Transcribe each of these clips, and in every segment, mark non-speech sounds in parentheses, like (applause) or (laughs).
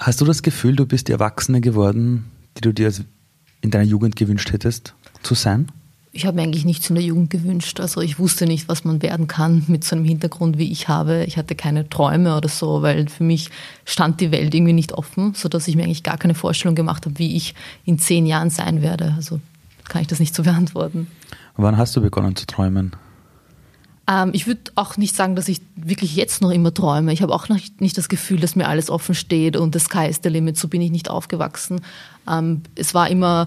Hast du das Gefühl, du bist die Erwachsene geworden, die du dir in deiner Jugend gewünscht hättest zu sein? Ich habe mir eigentlich nichts in der Jugend gewünscht. Also ich wusste nicht, was man werden kann mit so einem Hintergrund, wie ich habe. Ich hatte keine Träume oder so, weil für mich stand die Welt irgendwie nicht offen, sodass ich mir eigentlich gar keine Vorstellung gemacht habe, wie ich in zehn Jahren sein werde. Also kann ich das nicht so (laughs) beantworten. Wann hast du begonnen zu träumen? Ähm, ich würde auch nicht sagen, dass ich wirklich jetzt noch immer träume. Ich habe auch noch nicht das Gefühl, dass mir alles offen steht und das Sky is the limit. So bin ich nicht aufgewachsen. Ähm, es war immer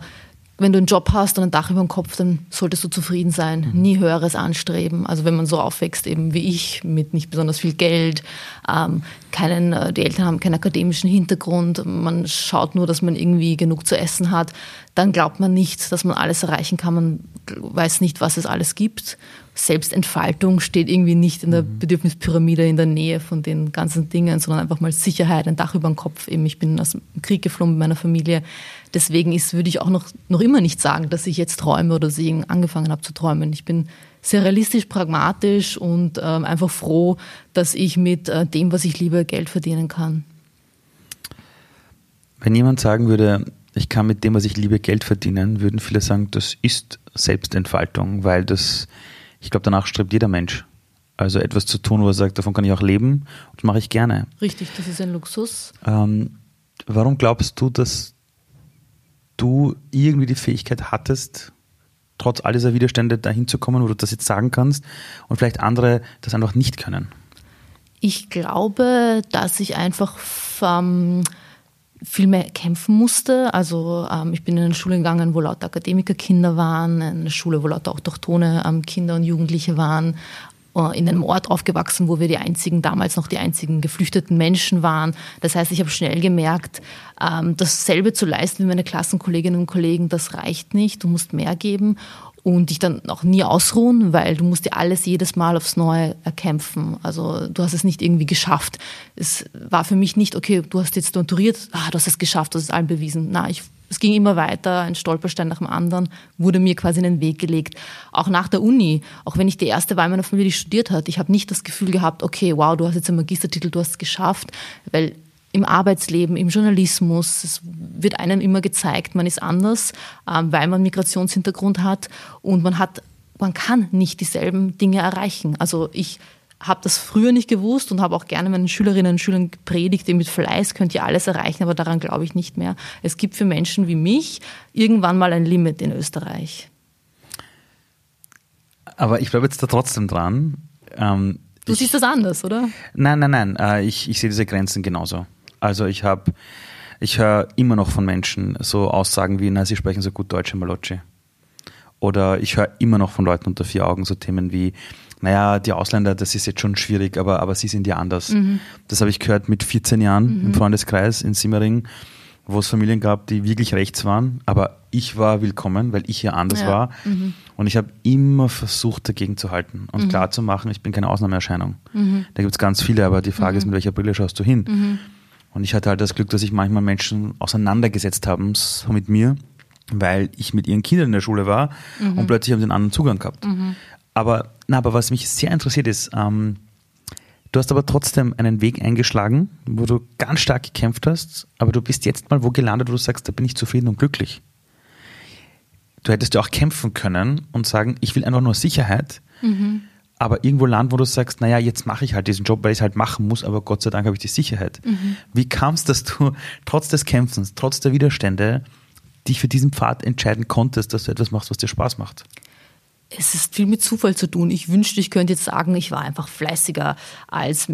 wenn du einen Job hast und ein Dach über dem Kopf, dann solltest du zufrieden sein, mhm. nie höheres anstreben. Also wenn man so aufwächst, eben wie ich, mit nicht besonders viel Geld, ähm, keinen, äh, die Eltern haben keinen akademischen Hintergrund, man schaut nur, dass man irgendwie genug zu essen hat, dann glaubt man nicht, dass man alles erreichen kann, man weiß nicht, was es alles gibt. Selbstentfaltung steht irgendwie nicht in der mhm. Bedürfnispyramide in der Nähe von den ganzen Dingen, sondern einfach mal Sicherheit, ein Dach über dem Kopf. Eben, ich bin aus dem Krieg geflohen mit meiner Familie Deswegen ist, würde ich auch noch, noch immer nicht sagen, dass ich jetzt träume oder dass ich angefangen habe zu träumen. Ich bin sehr realistisch, pragmatisch und ähm, einfach froh, dass ich mit äh, dem, was ich liebe, Geld verdienen kann. Wenn jemand sagen würde, ich kann mit dem, was ich liebe, Geld verdienen, würden viele sagen, das ist Selbstentfaltung, weil das, ich glaube, danach strebt jeder Mensch. Also etwas zu tun, wo er sagt, davon kann ich auch leben und das mache ich gerne. Richtig, das ist ein Luxus. Ähm, warum glaubst du, dass du irgendwie die Fähigkeit hattest, trotz all dieser Widerstände dahin zu kommen, wo du das jetzt sagen kannst und vielleicht andere das einfach nicht können? Ich glaube, dass ich einfach ähm, viel mehr kämpfen musste. Also ähm, ich bin in eine Schule gegangen, wo lauter Akademikerkinder waren, in eine Schule, wo lauter autochtone ähm, Kinder und Jugendliche waren, äh, in einem Ort aufgewachsen, wo wir die einzigen, damals noch die einzigen geflüchteten Menschen waren. Das heißt, ich habe schnell gemerkt, ähm, dasselbe zu leisten wie meine Klassenkolleginnen und Kollegen, das reicht nicht. Du musst mehr geben und dich dann auch nie ausruhen, weil du musst dir alles jedes Mal aufs Neue erkämpfen. Also du hast es nicht irgendwie geschafft. Es war für mich nicht, okay, du hast jetzt maturiert, ah, du hast es geschafft, du hast es allen bewiesen. Na, ich es ging immer weiter, ein Stolperstein nach dem anderen wurde mir quasi in den Weg gelegt. Auch nach der Uni, auch wenn ich die erste war in meiner Familie, die studiert hat, ich habe nicht das Gefühl gehabt, okay, wow, du hast jetzt einen Magistertitel, du hast es geschafft, weil im Arbeitsleben, im Journalismus, es wird einem immer gezeigt, man ist anders, ähm, weil man Migrationshintergrund hat und man hat, man kann nicht dieselben Dinge erreichen. Also ich habe das früher nicht gewusst und habe auch gerne meinen Schülerinnen und Schülern gepredigt, mit Fleiß könnt ihr alles erreichen, aber daran glaube ich nicht mehr. Es gibt für Menschen wie mich irgendwann mal ein Limit in Österreich. Aber ich bleibe jetzt da trotzdem dran. Ähm, du ich, siehst das anders, oder? Nein, nein, nein. Äh, ich, ich sehe diese Grenzen genauso. Also ich habe, ich höre immer noch von Menschen so Aussagen wie, na, sie sprechen so gut Deutsch, Malocci. Oder ich höre immer noch von Leuten unter vier Augen so Themen wie, naja, die Ausländer, das ist jetzt schon schwierig, aber, aber sie sind ja anders. Mhm. Das habe ich gehört mit 14 Jahren mhm. im Freundeskreis in Simmering, wo es Familien gab, die wirklich rechts waren, aber ich war willkommen, weil ich hier anders ja. war. Mhm. Und ich habe immer versucht, dagegen zu halten und mhm. klar zu machen, ich bin keine Ausnahmeerscheinung. Mhm. Da gibt es ganz viele, aber die Frage ist, mhm. mit welcher Brille schaust du hin? Und ich hatte halt das Glück, dass sich manchmal Menschen auseinandergesetzt haben so mit mir, weil ich mit ihren Kindern in der Schule war und plötzlich haben sie einen anderen Zugang gehabt. Aber, na, aber was mich sehr interessiert ist, ähm, du hast aber trotzdem einen Weg eingeschlagen, wo du ganz stark gekämpft hast, aber du bist jetzt mal wo gelandet, wo du sagst, da bin ich zufrieden und glücklich. Du hättest ja auch kämpfen können und sagen, ich will einfach nur Sicherheit, mhm. Aber irgendwo landen, wo du sagst, naja, jetzt mache ich halt diesen Job, weil ich es halt machen muss, aber Gott sei Dank habe ich die Sicherheit. Mhm. Wie kam es, dass du trotz des Kämpfens, trotz der Widerstände, dich für diesen Pfad entscheiden konntest, dass du etwas machst, was dir Spaß macht? es ist viel mit Zufall zu tun. Ich wünschte, ich könnte jetzt sagen, ich war einfach fleißiger als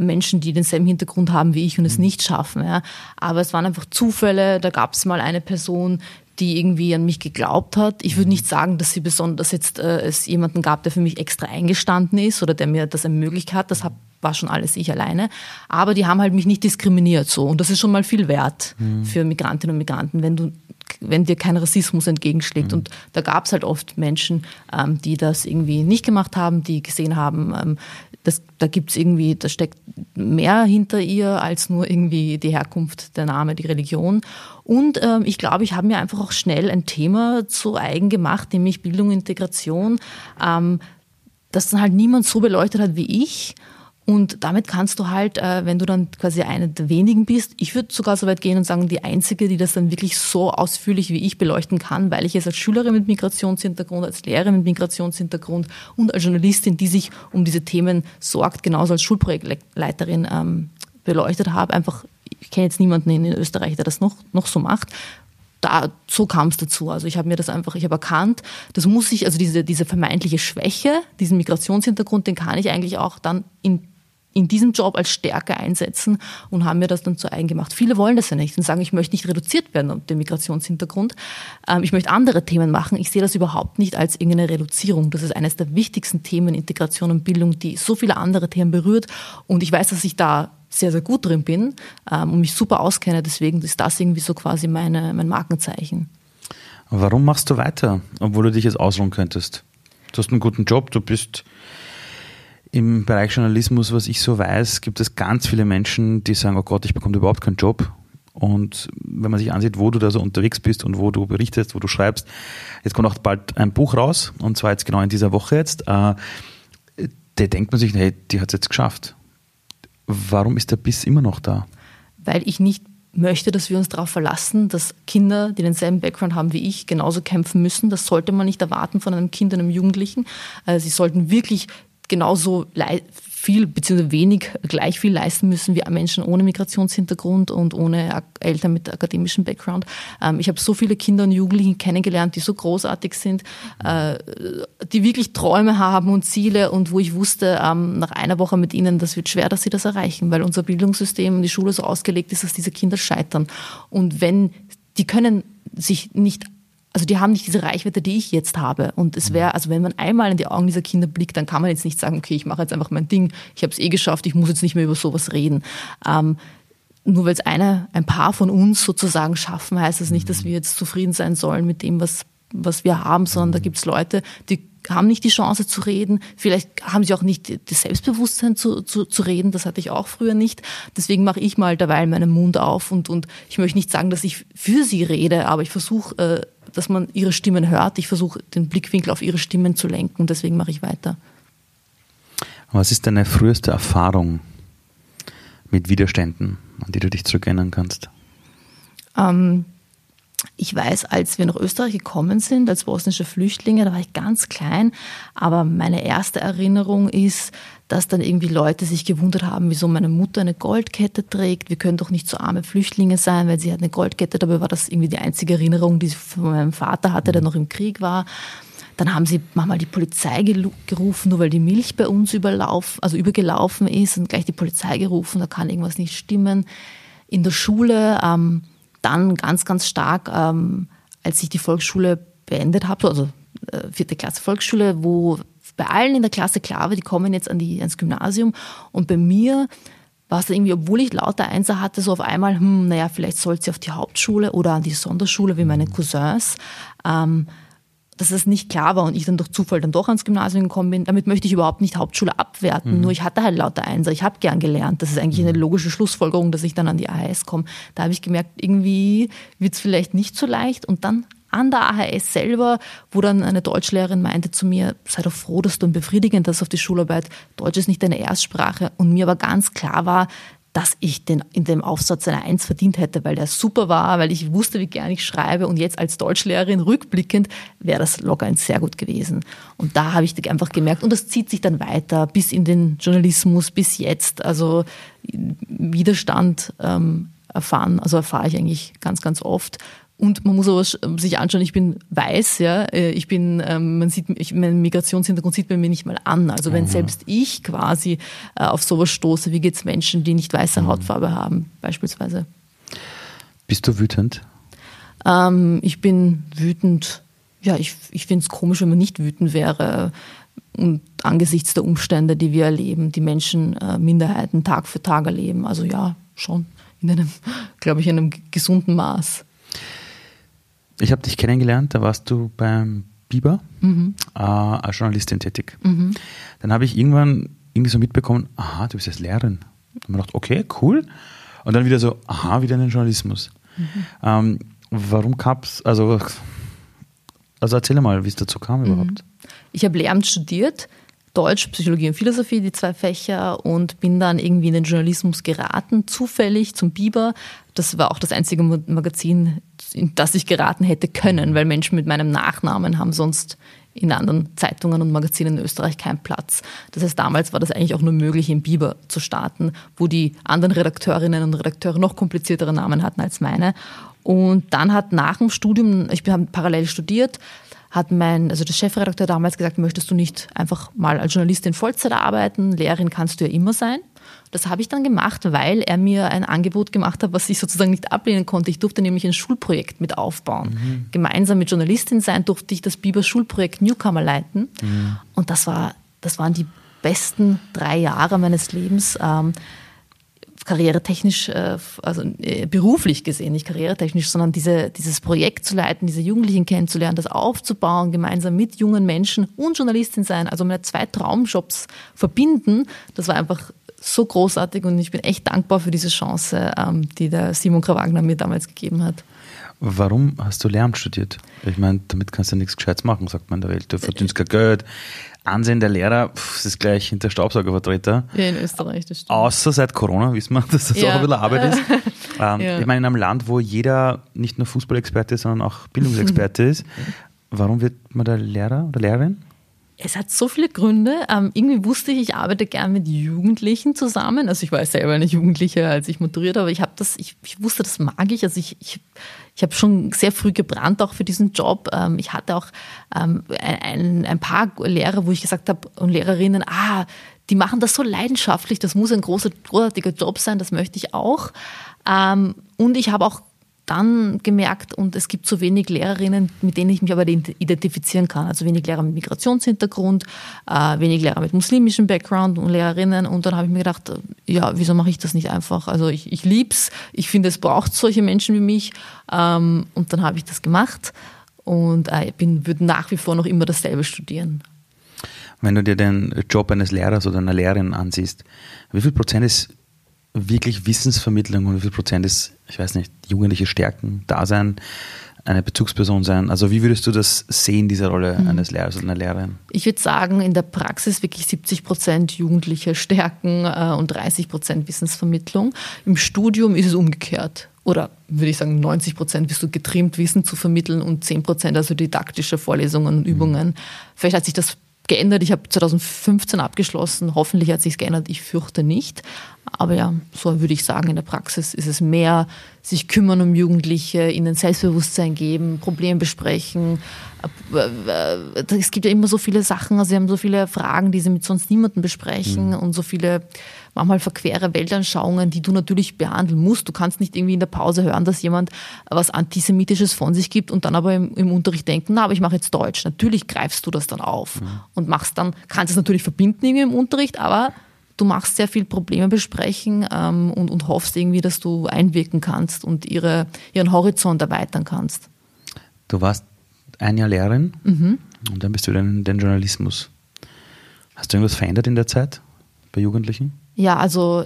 Menschen, die denselben Hintergrund haben wie ich und es mhm. nicht schaffen. Ja. Aber es waren einfach Zufälle. Da gab es mal eine Person, die irgendwie an mich geglaubt hat. Ich würde mhm. nicht sagen, dass sie besonders jetzt äh, es jemanden gab, der für mich extra eingestanden ist oder der mir das ermöglicht hat. Das hab, war schon alles ich alleine. Aber die haben halt mich nicht diskriminiert so. Und das ist schon mal viel wert mhm. für Migrantinnen und Migranten, wenn du wenn dir kein Rassismus entgegenschlägt. Mhm. Und da gab es halt oft Menschen, ähm, die das irgendwie nicht gemacht haben, die gesehen haben, ähm, das, da gibt es irgendwie, da steckt mehr hinter ihr als nur irgendwie die Herkunft, der Name, die Religion. Und ähm, ich glaube, ich habe mir einfach auch schnell ein Thema zu eigen gemacht, nämlich Bildung, Integration, ähm, das dann halt niemand so beleuchtet hat wie ich Und damit kannst du halt, äh, wenn du dann quasi eine der wenigen bist, ich würde sogar so weit gehen und sagen, die einzige, die das dann wirklich so ausführlich wie ich beleuchten kann, weil ich es als Schülerin mit Migrationshintergrund, als Lehrerin mit Migrationshintergrund und als Journalistin, die sich um diese Themen sorgt, genauso als Schulprojektleiterin ähm, beleuchtet habe. Einfach, ich kenne jetzt niemanden in Österreich, der das noch, noch so macht da, so kam es dazu. Also ich habe mir das einfach, ich habe erkannt, das muss ich, also diese, diese vermeintliche Schwäche, diesen Migrationshintergrund, den kann ich eigentlich auch dann in in diesem Job als Stärke einsetzen und haben mir das dann zu eigen gemacht. Viele wollen das ja nicht und sagen, ich möchte nicht reduziert werden auf den Migrationshintergrund. Ähm, ich möchte andere Themen machen. Ich sehe das überhaupt nicht als irgendeine Reduzierung. Das ist eines der wichtigsten Themen, Integration und Bildung, die so viele andere Themen berührt. Und ich weiß, dass ich da sehr, sehr gut drin bin ähm, und mich super auskenne. Deswegen ist das irgendwie so quasi meine, mein Markenzeichen. Warum machst du weiter, obwohl du dich jetzt ausruhen könntest? Du hast einen guten Job, du bist im Bereich Journalismus, was ich so weiß, gibt es ganz viele Menschen, die sagen, oh Gott, ich bekomme überhaupt keinen Job. Und wenn man sich ansieht, wo du da so unterwegs bist und wo du berichtest, wo du schreibst, jetzt kommt auch bald ein Buch raus, und zwar jetzt genau in dieser Woche jetzt, äh, da denkt man sich, hey, die hat es jetzt geschafft. Warum ist der Biss immer noch da? Weil ich nicht möchte, dass wir uns darauf verlassen, dass Kinder, die denselben Background haben wie ich, genauso kämpfen müssen. Das sollte man nicht erwarten von einem Kind einem Jugendlichen. Also sie sollten wirklich genauso viel bzw. wenig gleich viel leisten müssen wie Menschen ohne Migrationshintergrund und ohne Eltern mit akademischem Background. Ähm, ich habe so viele Kinder und Jugendliche kennengelernt, die so großartig sind, äh, die wirklich Träume haben und Ziele und wo ich wusste, ähm, nach einer Woche mit ihnen, das wird schwer, dass sie das erreichen, weil unser Bildungssystem und die Schule so ausgelegt ist, dass diese Kinder scheitern. Und wenn die können sich nicht also die haben nicht diese Reichweite, die ich jetzt habe. Und es wäre, also wenn man einmal in die Augen dieser Kinder blickt, dann kann man jetzt nicht sagen, okay, ich mache jetzt einfach mein Ding, ich habe es eh geschafft, ich muss jetzt nicht mehr über sowas reden. Ähm, nur weil es eine, ein paar von uns sozusagen schaffen, heißt das nicht, dass wir jetzt zufrieden sein sollen mit dem, was, was wir haben, sondern da gibt es Leute, die haben nicht die Chance zu reden. Vielleicht haben sie auch nicht das Selbstbewusstsein zu, zu, zu reden. Das hatte ich auch früher nicht. Deswegen mache ich mal derweil meinen Mund auf und, und ich möchte nicht sagen, dass ich für sie rede, aber ich versuche äh, dass man ihre Stimmen hört. Ich versuche den Blickwinkel auf ihre Stimmen zu lenken und deswegen mache ich weiter. Was ist deine früheste Erfahrung mit Widerständen, an die du dich zurückerinnern kannst? Ähm, ich weiß, als wir nach Österreich gekommen sind, als bosnische Flüchtlinge, da war ich ganz klein, aber meine erste Erinnerung ist, dass dann irgendwie Leute sich gewundert haben, wieso meine Mutter eine Goldkette trägt. Wir können doch nicht so arme Flüchtlinge sein, weil sie hat eine Goldkette. Dabei war das irgendwie die einzige Erinnerung, die sie von meinem Vater hatte, der noch im Krieg war. Dann haben sie manchmal die Polizei gerufen, nur weil die Milch bei uns überlaufen, also übergelaufen ist und gleich die Polizei gerufen, da kann irgendwas nicht stimmen. In der Schule ähm, dann ganz, ganz stark, ähm, als ich die Volksschule beendet habe, also äh, vierte Klasse Volksschule, wo bei allen in der Klasse klar war, die kommen jetzt an die, ans Gymnasium und bei mir war es irgendwie, obwohl ich lauter Einser hatte, so auf einmal, hm, naja, vielleicht soll sie auf die Hauptschule oder an die Sonderschule wie meine Cousins. Ähm, dass es nicht klar war und ich dann durch Zufall dann doch ans Gymnasium gekommen bin. Damit möchte ich überhaupt nicht Hauptschule abwerten. Mhm. Nur ich hatte halt lauter Einser. Ich habe gern gelernt. Das ist eigentlich eine mhm. logische Schlussfolgerung, dass ich dann an die AHS komme. Da habe ich gemerkt, irgendwie wird es vielleicht nicht so leicht. Und dann an der AHS selber, wo dann eine Deutschlehrerin meinte zu mir, sei doch froh, dass du ein befriedigend hast auf die Schularbeit. Deutsch ist nicht deine Erstsprache. Und mir aber ganz klar war, dass ich den, in dem Aufsatz eine Eins verdient hätte, weil der super war, weil ich wusste, wie gern ich schreibe und jetzt als Deutschlehrerin rückblickend wäre das locker ein sehr gut gewesen. Und da habe ich einfach gemerkt und das zieht sich dann weiter bis in den Journalismus, bis jetzt. Also Widerstand ähm, erfahren, also erfahre ich eigentlich ganz, ganz oft und man muss aber sich anschauen, ich bin weiß, ja, äh, ich bin, ähm, man sieht, ich, mein Migrationshintergrund sieht man mir nicht mal an. Also wenn mhm. selbst ich quasi äh, auf sowas stoße, wie geht es Menschen, die nicht weiße mhm. Hautfarbe haben, beispielsweise? Bist du wütend? Ähm, ich bin wütend. Ja, ich, ich finde es komisch, wenn man nicht wütend wäre. Und angesichts der Umstände, die wir erleben, die Menschen, äh, Minderheiten Tag für Tag erleben. Also ja, schon in einem, (laughs) glaube ich, in einem gesunden Maß. Ich habe dich kennengelernt, da warst du beim Biber mhm. äh, als Journalistin tätig. Mhm. Dann habe ich irgendwann irgendwie so mitbekommen, aha, du bist jetzt Lehrerin. Und man dachte, okay, cool. Und dann wieder so, aha, wieder in den Journalismus. Mhm. Ähm, warum gab es, also, also erzähl mal, wie es dazu kam mhm. überhaupt. Ich habe Lehramt studiert, Deutsch, Psychologie und Philosophie, die zwei Fächer, und bin dann irgendwie in den Journalismus geraten, zufällig zum Biber. Das war auch das einzige Magazin, in das ich geraten hätte können, weil Menschen mit meinem Nachnamen haben sonst in anderen Zeitungen und Magazinen in Österreich keinen Platz. Das heißt, damals war das eigentlich auch nur möglich, im Biber zu starten, wo die anderen Redakteurinnen und Redakteure noch kompliziertere Namen hatten als meine. Und dann hat nach dem Studium, ich habe parallel studiert, hat mein, also der Chefredakteur damals gesagt, möchtest du nicht einfach mal als Journalistin Vollzeit arbeiten? Lehrerin kannst du ja immer sein. Das habe ich dann gemacht, weil er mir ein Angebot gemacht hat, was ich sozusagen nicht ablehnen konnte. Ich durfte nämlich ein Schulprojekt mit aufbauen. Mhm. Gemeinsam mit Journalistin sein durfte ich das Biber Schulprojekt Newcomer leiten. Mhm. Und das war, das waren die besten drei Jahre meines Lebens. Ähm, karrieretechnisch, äh, also äh, beruflich gesehen, nicht karrieretechnisch, sondern diese, dieses Projekt zu leiten, diese Jugendlichen kennenzulernen, das aufzubauen, gemeinsam mit jungen Menschen und Journalistin sein, also meine zwei Traumjobs verbinden, das war einfach so großartig und ich bin echt dankbar für diese Chance, ähm, die der Simon Krawagner mir damals gegeben hat. Warum hast du Lehramt studiert? Ich meine, damit kannst du nichts Gescheites machen, sagt man in der Welt. Du verdienst kein Geld, Ansehen der Lehrer, pff, ist gleich hinter Staubsaugervertreter. Ja, in Österreich, das stimmt. Außer seit Corona, wissen wir, (laughs) dass das ja. auch ein bisschen Arbeit ist. (laughs) ähm, ja. Ich meine, in einem Land, wo jeder nicht nur Fußballexperte ist, sondern auch Bildungsexperte (laughs) ist, warum wird man da Lehrer oder Lehrerin? Es hat so viele Gründe. Ähm, irgendwie wusste ich, ich arbeite gern mit Jugendlichen zusammen. Also ich war selber eine Jugendliche, als ich maturiert aber ich habe das, ich, ich, wusste, das mag ich. Also ich, ich, ich habe schon sehr früh gebrannt auch für diesen Job. Ähm, ich hatte auch ähm, ein, ein paar Lehrer, wo ich gesagt habe und Lehrerinnen, ah, die machen das so leidenschaftlich, das muss ein großer, großartiger Job sein, das möchte ich auch. Ähm, und ich habe auch dann gemerkt, und es gibt so wenig Lehrerinnen, mit denen ich mich aber identifizieren kann. Also wenig Lehrer mit Migrationshintergrund, äh, wenig Lehrer mit muslimischem Background und Lehrerinnen. Und dann habe ich mir gedacht, äh, ja, wieso mache ich das nicht einfach? Also ich, ich lieb's, ich finde, es braucht solche Menschen wie mich. Ähm, und dann habe ich das gemacht und äh, bin, würde nach wie vor noch immer dasselbe studieren. Wenn du dir den Job eines Lehrers oder einer Lehrerin ansiehst, wie viel Prozent ist wirklich Wissensvermittlung und wie viel Prozent ist, ich weiß nicht, jugendliche Stärken, Dasein, eine Bezugsperson sein? Also wie würdest du das sehen, diese Rolle mhm. eines Lehrers oder einer Lehrerin? Ich würde sagen, in der Praxis wirklich 70 Prozent jugendliche Stärken äh, und 30 Prozent Wissensvermittlung. Im Studium ist es umgekehrt. Oder würde ich sagen, 90 Prozent bist du getrimmt, Wissen zu vermitteln und 10 Prozent also didaktische Vorlesungen und Übungen. Mhm. Vielleicht hat sich das geändert. Ich habe 2015 abgeschlossen. Hoffentlich hat sich geändert. Ich fürchte nicht. Aber ja, so würde ich sagen, in der Praxis ist es mehr sich kümmern um Jugendliche, ihnen Selbstbewusstsein geben, Probleme besprechen. Es gibt ja immer so viele Sachen, also sie haben so viele Fragen, die sie mit sonst niemandem besprechen mhm. und so viele manchmal verquere Weltanschauungen, die du natürlich behandeln musst. Du kannst nicht irgendwie in der Pause hören, dass jemand was Antisemitisches von sich gibt und dann aber im, im Unterricht denken, na, aber ich mache jetzt Deutsch. Natürlich greifst du das dann auf mhm. und machst dann, kannst es natürlich verbinden irgendwie im Unterricht, aber du machst sehr viel Probleme besprechen ähm, und, und hoffst irgendwie, dass du einwirken kannst und ihre, ihren Horizont erweitern kannst. Du warst ein Jahr Lehrerin mhm. und dann bist du in den Journalismus. Hast du irgendwas verändert in der Zeit bei Jugendlichen? Ja, also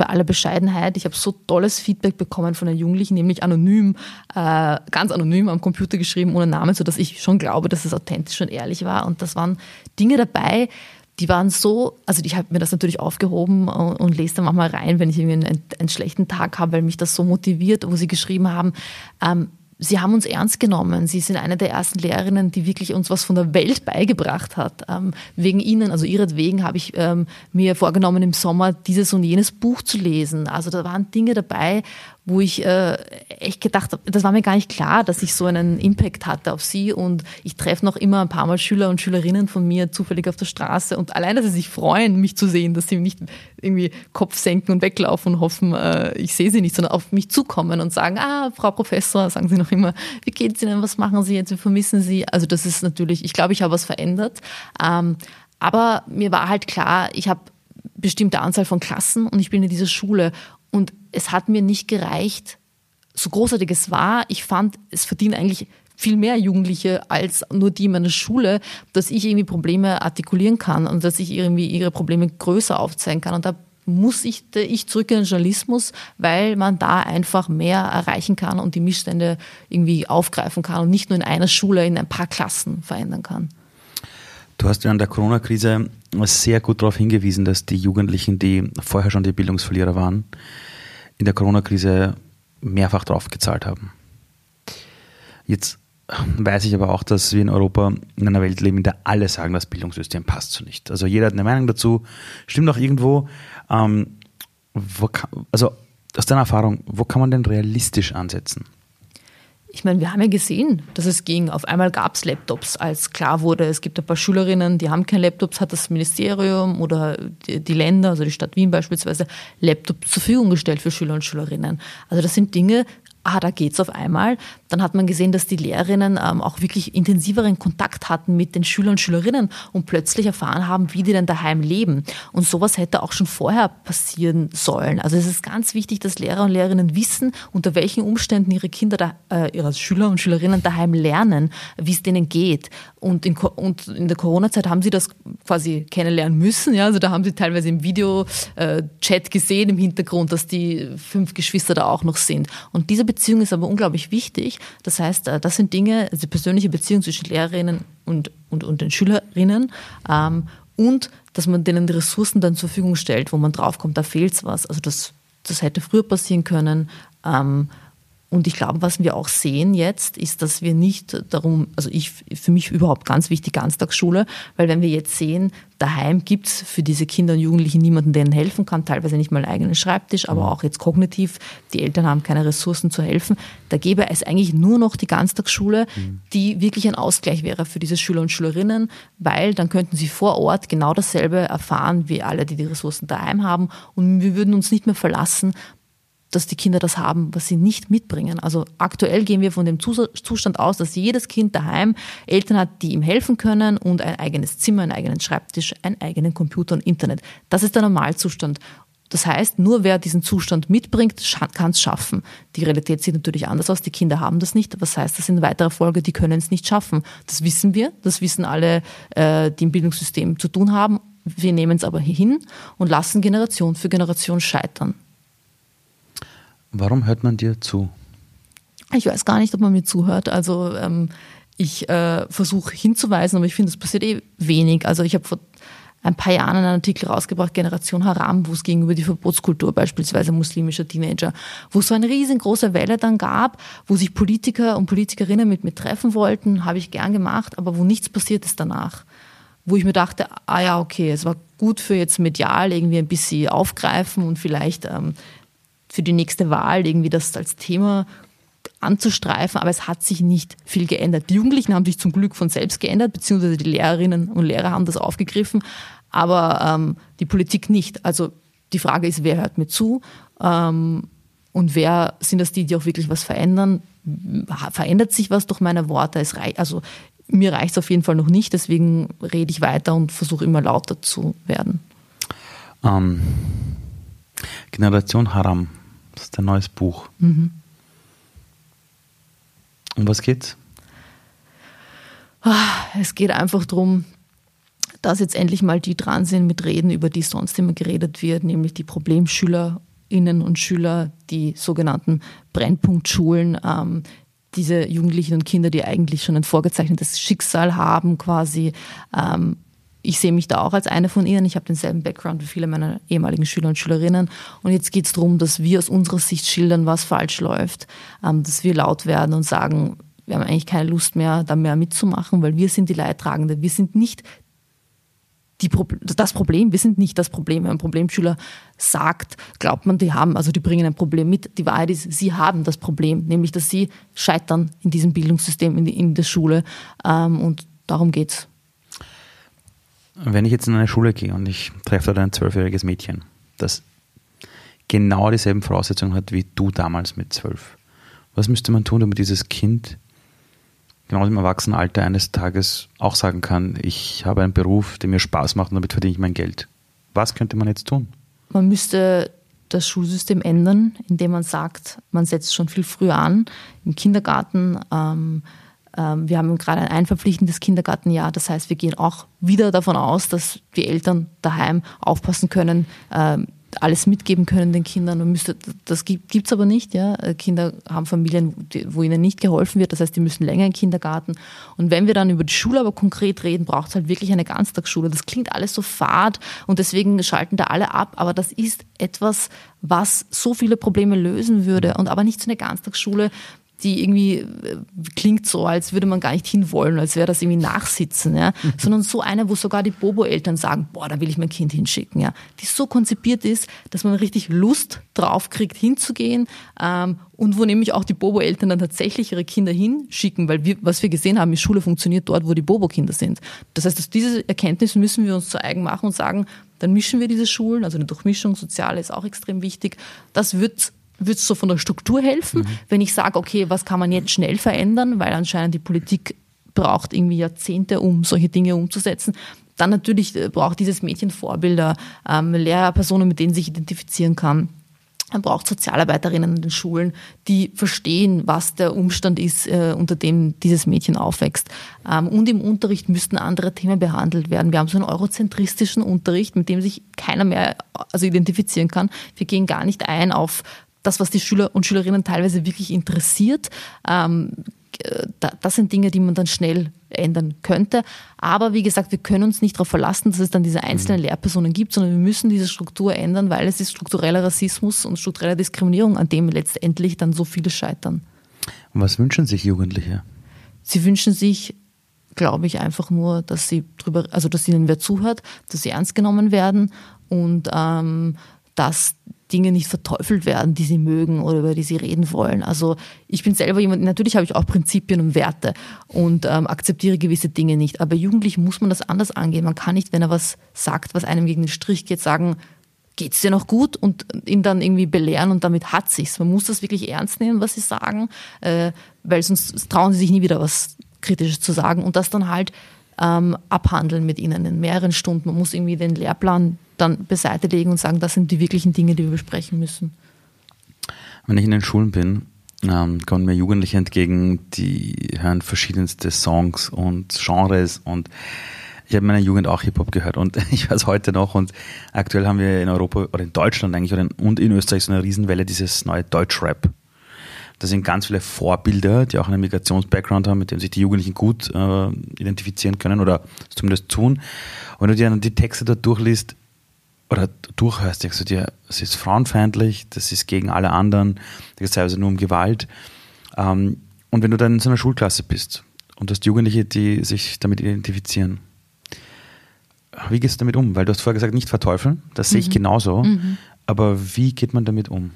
bei aller Bescheidenheit, ich habe so tolles Feedback bekommen von den Jugendlichen, nämlich anonym, äh, ganz anonym am Computer geschrieben, ohne Namen, sodass ich schon glaube, dass es authentisch und ehrlich war. Und das waren Dinge dabei, die waren so, also ich habe mir das natürlich aufgehoben und, und lese da manchmal rein, wenn ich irgendwie einen, einen schlechten Tag habe, weil mich das so motiviert, wo sie geschrieben haben, ähm, Sie haben uns ernst genommen. Sie sind eine der ersten Lehrerinnen, die wirklich uns was von der Welt beigebracht hat. Ähm, wegen Ihnen, also Ihretwegen, habe ich ähm, mir vorgenommen, im Sommer dieses und jenes Buch zu lesen. Also da waren Dinge dabei, wo ich äh, echt gedacht habe, das war mir gar nicht klar, dass ich so einen Impact hatte auf sie. Und ich treffe noch immer ein paar Mal Schüler und Schülerinnen von mir zufällig auf der Straße. Und allein, dass sie sich freuen, mich zu sehen, dass sie nicht irgendwie Kopf senken und weglaufen und hoffen, äh, ich sehe sie nicht, sondern auf mich zukommen und sagen, ah, Frau Professor, sagen sie noch immer, wie geht's Ihnen, was machen Sie jetzt, wir vermissen Sie. Also das ist natürlich, ich glaube, ich habe was verändert. Ähm, aber mir war halt klar, ich habe bestimmte Anzahl von Klassen und ich bin in dieser Schule und es hat mir nicht gereicht, so großartig es war. Ich fand, es verdienen eigentlich viel mehr Jugendliche als nur die in meiner Schule, dass ich irgendwie Probleme artikulieren kann und dass ich irgendwie ihre Probleme größer aufzeigen kann. Und da muss ich, ich zurück in den Journalismus, weil man da einfach mehr erreichen kann und die Missstände irgendwie aufgreifen kann und nicht nur in einer Schule, in ein paar Klassen verändern kann. Du hast während der Corona-Krise sehr gut darauf hingewiesen, dass die Jugendlichen, die vorher schon die Bildungsverlierer waren, in der Corona-Krise mehrfach drauf gezahlt haben. Jetzt weiß ich aber auch, dass wir in Europa in einer Welt leben, in der alle sagen, das Bildungssystem passt so nicht. Also jeder hat eine Meinung dazu, stimmt auch irgendwo. Ähm, kann, also aus deiner Erfahrung, wo kann man denn realistisch ansetzen? Ich meine, wir haben ja gesehen, dass es ging. Auf einmal gab es Laptops, als klar wurde, es gibt ein paar Schülerinnen, die haben keine Laptops, hat das Ministerium oder die, Länder, also die Stadt Wien beispielsweise, Laptops zur Verfügung gestellt für Schüler und Schülerinnen. Also das sind Dinge, ah, da geht's auf einmal. Dann hat man gesehen, dass die Lehrerinnen ähm, auch wirklich intensiveren Kontakt hatten mit den Schülern und Schülerinnen und plötzlich erfahren haben, wie die denn daheim leben. Und sowas hätte auch schon vorher passieren sollen. Also es ist ganz wichtig, dass Lehrer und Lehrerinnen wissen, unter welchen Umständen ihre Kinder, da, äh, ihre Schüler und Schülerinnen daheim lernen, wie es denen geht. Und in, und in der Corona-Zeit haben sie das quasi kennenlernen müssen. Ja? Also da haben sie teilweise im Video-Chat äh, gesehen im Hintergrund, dass die fünf Geschwister da auch noch sind. Und diese Beziehung ist aber unglaublich wichtig. Das heißt, äh, das sind Dinge, also die persönliche Beziehung zwischen Lehrerinnen und, und, und den Schülerinnen ähm, und dass man denen die Ressourcen dann zur Verfügung stellt, wo man draufkommt, da fehlt was. Also das, das hätte früher passieren können. Ähm, und ich glaube, was wir auch sehen jetzt, ist, dass wir nicht darum, also ich, für mich überhaupt ganz wichtig, Ganztagsschule, weil wenn wir jetzt sehen, daheim gibt's für diese Kinder und Jugendlichen niemanden, der ihnen helfen kann, teilweise nicht mal einen eigenen Schreibtisch, aber mhm. auch jetzt kognitiv, die Eltern haben keine Ressourcen zu helfen, da gäbe es eigentlich nur noch die Ganztagsschule, mhm. die wirklich ein Ausgleich wäre für diese Schüler und Schülerinnen, weil dann könnten sie vor Ort genau dasselbe erfahren wie alle, die die Ressourcen daheim haben und wir würden uns nicht mehr verlassen dass die Kinder das haben, was sie nicht mitbringen. Also aktuell gehen wir von dem Zustand aus, dass jedes Kind daheim Eltern hat, die ihm helfen können und ein eigenes Zimmer, einen eigenen Schreibtisch, einen eigenen Computer und Internet. Das ist der Normalzustand. Das heißt, nur wer diesen Zustand mitbringt, kann es schaffen. Die Realität sieht natürlich anders aus. Die Kinder haben das nicht. Was heißt das in weiterer Folge? Die können es nicht schaffen. Das wissen wir. Das wissen alle, äh, die im Bildungssystem zu tun haben. Wir nehmen es aber hin und lassen Generation für Generation scheitern. Warum hört man dir zu? Ich weiß gar nicht, ob man mir zuhört. Also ähm, ich äh, versuche hinzuweisen, aber ich finde, es passiert eh wenig. Also ich habe vor ein paar Jahren einen Artikel rausgebracht, Generation Haram, wo es gegenüber die Verbotskultur beispielsweise muslimischer Teenager, wo es so eine riesengroße Welle dann gab, wo sich Politiker und Politikerinnen mit mir treffen wollten, habe ich gern gemacht, aber wo nichts passiert ist danach. Wo ich mir dachte, ah ja, okay, es war gut für jetzt medial irgendwie ein bisschen aufgreifen und vielleicht ähm, für die nächste Wahl irgendwie das als Thema anzustreifen, aber es hat sich nicht viel geändert. Die Jugendlichen haben sich zum Glück von selbst geändert, beziehungsweise die Lehrerinnen und Lehrer haben das aufgegriffen, aber ähm, die Politik nicht. Also die Frage ist, wer hört mir zu ähm, und wer sind das die, die auch wirklich was verändern? Verändert sich was durch meine Worte? Es reich, also mir reicht es auf jeden Fall noch nicht, deswegen rede ich weiter und versuche immer lauter zu werden. Ähm, Generation Haram das ist ein neues Buch. Mhm. Um was geht's? Ah, es geht einfach darum, dass jetzt endlich mal die dran sind mit Reden, über die sonst immer geredet wird, nämlich die Problemschülerinnen und Schüler, die sogenannten Brennpunktschulen, ähm, diese Jugendlichen und Kinder, die eigentlich schon ein vorgezeichnetes Schicksal haben, quasi ähm, ich sehe mich da auch als eine von ihnen. Ich habe denselben Background wie viele meiner ehemaligen Schüler und Schülerinnen. Und jetzt geht es darum, dass wir aus unserer Sicht schildern, was falsch läuft, ähm, dass wir laut werden und sagen, wir haben eigentlich keine Lust mehr, da mehr mitzumachen, weil wir sind die Leidtragende. Wir sind nicht Pro das Problem, wir sind nicht das Problem. Wenn ein Problemschüler sagt, glaubt man, die haben, also die bringen ein Problem mit. Die Wahrheit ist, sie haben das Problem, nämlich dass sie scheitern in diesem Bildungssystem, in, die, in der Schule. Ähm, und darum geht's. Wenn ich jetzt in eine Schule gehe und ich treffe dort ein zwölfjähriges Mädchen, das genau dieselben Voraussetzungen hat wie du damals mit zwölf, was müsste man tun, damit dieses Kind genau im Erwachsenenalter eines Tages auch sagen kann, ich habe einen Beruf, der mir Spaß macht und damit verdiene ich mein Geld? Was könnte man jetzt tun? Man müsste das Schulsystem ändern, indem man sagt, man setzt schon viel früher an, im Kindergarten. Ähm, wir haben gerade ein einverpflichtendes Kindergartenjahr. Das heißt, wir gehen auch wieder davon aus, dass die Eltern daheim aufpassen können, ähm, alles mitgeben können den Kindern. Man müsste, das gibt es aber nicht. Ja? Kinder haben Familien, wo ihnen nicht geholfen wird. Das heißt, die müssen länger in den Kindergarten. Und wenn wir dann über die Schule aber konkret reden, braucht es halt wirklich eine Ganztagsschule. Das klingt alles so fad und deswegen schalten da alle ab. Aber das ist etwas, was so viele Probleme lösen würde und aber nicht so eine Ganztagsschule, die irgendwie äh, klingt so, als würde man gar nicht hinwollen, als wäre das irgendwie Nachsitzen, ja, mhm. (laughs) sondern so eine, wo sogar die Bobo-Eltern sagen, boah, da will ich mein Kind hinschicken, ja, die so konzipiert ist, dass man richtig Lust drauf kriegt, hinzugehen ähm, und wo nämlich auch die Bobo-Eltern dann tatsächlich ihre Kinder hinschicken, weil wir, was wir gesehen haben, die Schule funktioniert dort, wo die Bobo-Kinder sind. Das heißt, dass diese Erkenntnis müssen wir uns zu eigen machen und sagen, dann mischen wir diese Schulen, also eine Durchmischung, Soziale ist auch extrem wichtig. Das wird würde es so von der Struktur helfen, mhm. wenn ich sage, okay, was kann man jetzt schnell verändern, weil anscheinend die Politik braucht irgendwie Jahrzehnte, um solche Dinge umzusetzen. Dann natürlich äh, braucht dieses Mädchen Vorbilder, ähm, Lehrpersonen, mit denen sich identifizieren kann. Man braucht Sozialarbeiterinnen in den Schulen, die verstehen, was der Umstand ist, äh, unter dem dieses Mädchen aufwächst. Ähm, und im Unterricht müssten andere Themen behandelt werden. Wir haben so einen eurozentristischen Unterricht, mit dem sich keiner mehr also identifizieren kann. Wir gehen gar nicht ein auf das, was die Schüler und Schülerinnen teilweise wirklich interessiert. Ähm, das sind Dinge, die man dann schnell ändern könnte. Aber wie gesagt, wir können uns nicht darauf verlassen, dass es dann diese einzelnen mhm. Lehrpersonen gibt, sondern wir müssen diese Struktur ändern, weil es ist struktureller Rassismus und strukturelle Diskriminierung, an dem letztendlich dann so viele scheitern. Und was wünschen sich Jugendliche? Sie wünschen sich, glaube ich, einfach nur, dass sie drüber, also dass ihnen wer zuhört, dass sie ernst genommen werden und ähm, dass Dinge nicht verteufelt werden, die sie mögen oder über die sie reden wollen. Also ich bin selber jemand, natürlich habe ich auch Prinzipien und Werte und ähm, akzeptiere gewisse Dinge nicht. Aber Jugendlichen muss man das anders angehen. Man kann nicht, wenn er was sagt, was einem gegen den Strich geht, sagen, geht's dir noch gut und ihn dann irgendwie belehren und damit hat sich's. Man muss das wirklich ernst nehmen, was sie sagen, äh, weil sonst trauen sie sich nie wieder was Kritisches zu sagen und das dann halt ähm, abhandeln mit ihnen in mehreren Stunden. Man muss irgendwie den Lehrplan dann beiseite legen und sagen, das sind die wirklichen Dinge, die wir besprechen müssen. Wenn ich in den Schulen bin, ähm, kommen mir Jugendliche entgegen, die hören verschiedenste Songs und Genres und ich habe in meiner Jugend auch Hip-Hop gehört und (laughs) ich weiß heute noch und aktuell haben wir in Europa oder in Deutschland eigentlich und in Österreich so eine Riesenwelle dieses neue Deutschrap. Da sind ganz viele Vorbilder, die auch einen Migrations-Background haben, mit dem sich die Jugendlichen gut äh, identifizieren können oder zumindest tun. Und wenn du dir dann die Texte da durchliest, oder durchhörst, denkst du dir, es ist frauenfeindlich, das ist gegen alle anderen, da geht es teilweise nur um Gewalt. Ähm, und wenn du dann in so einer Schulklasse bist und hast Jugendliche, die sich damit identifizieren, wie gehst du damit um? Weil du hast vorher gesagt, nicht verteufeln, das mhm. sehe ich mhm. genauso, mhm. aber wie geht man damit um?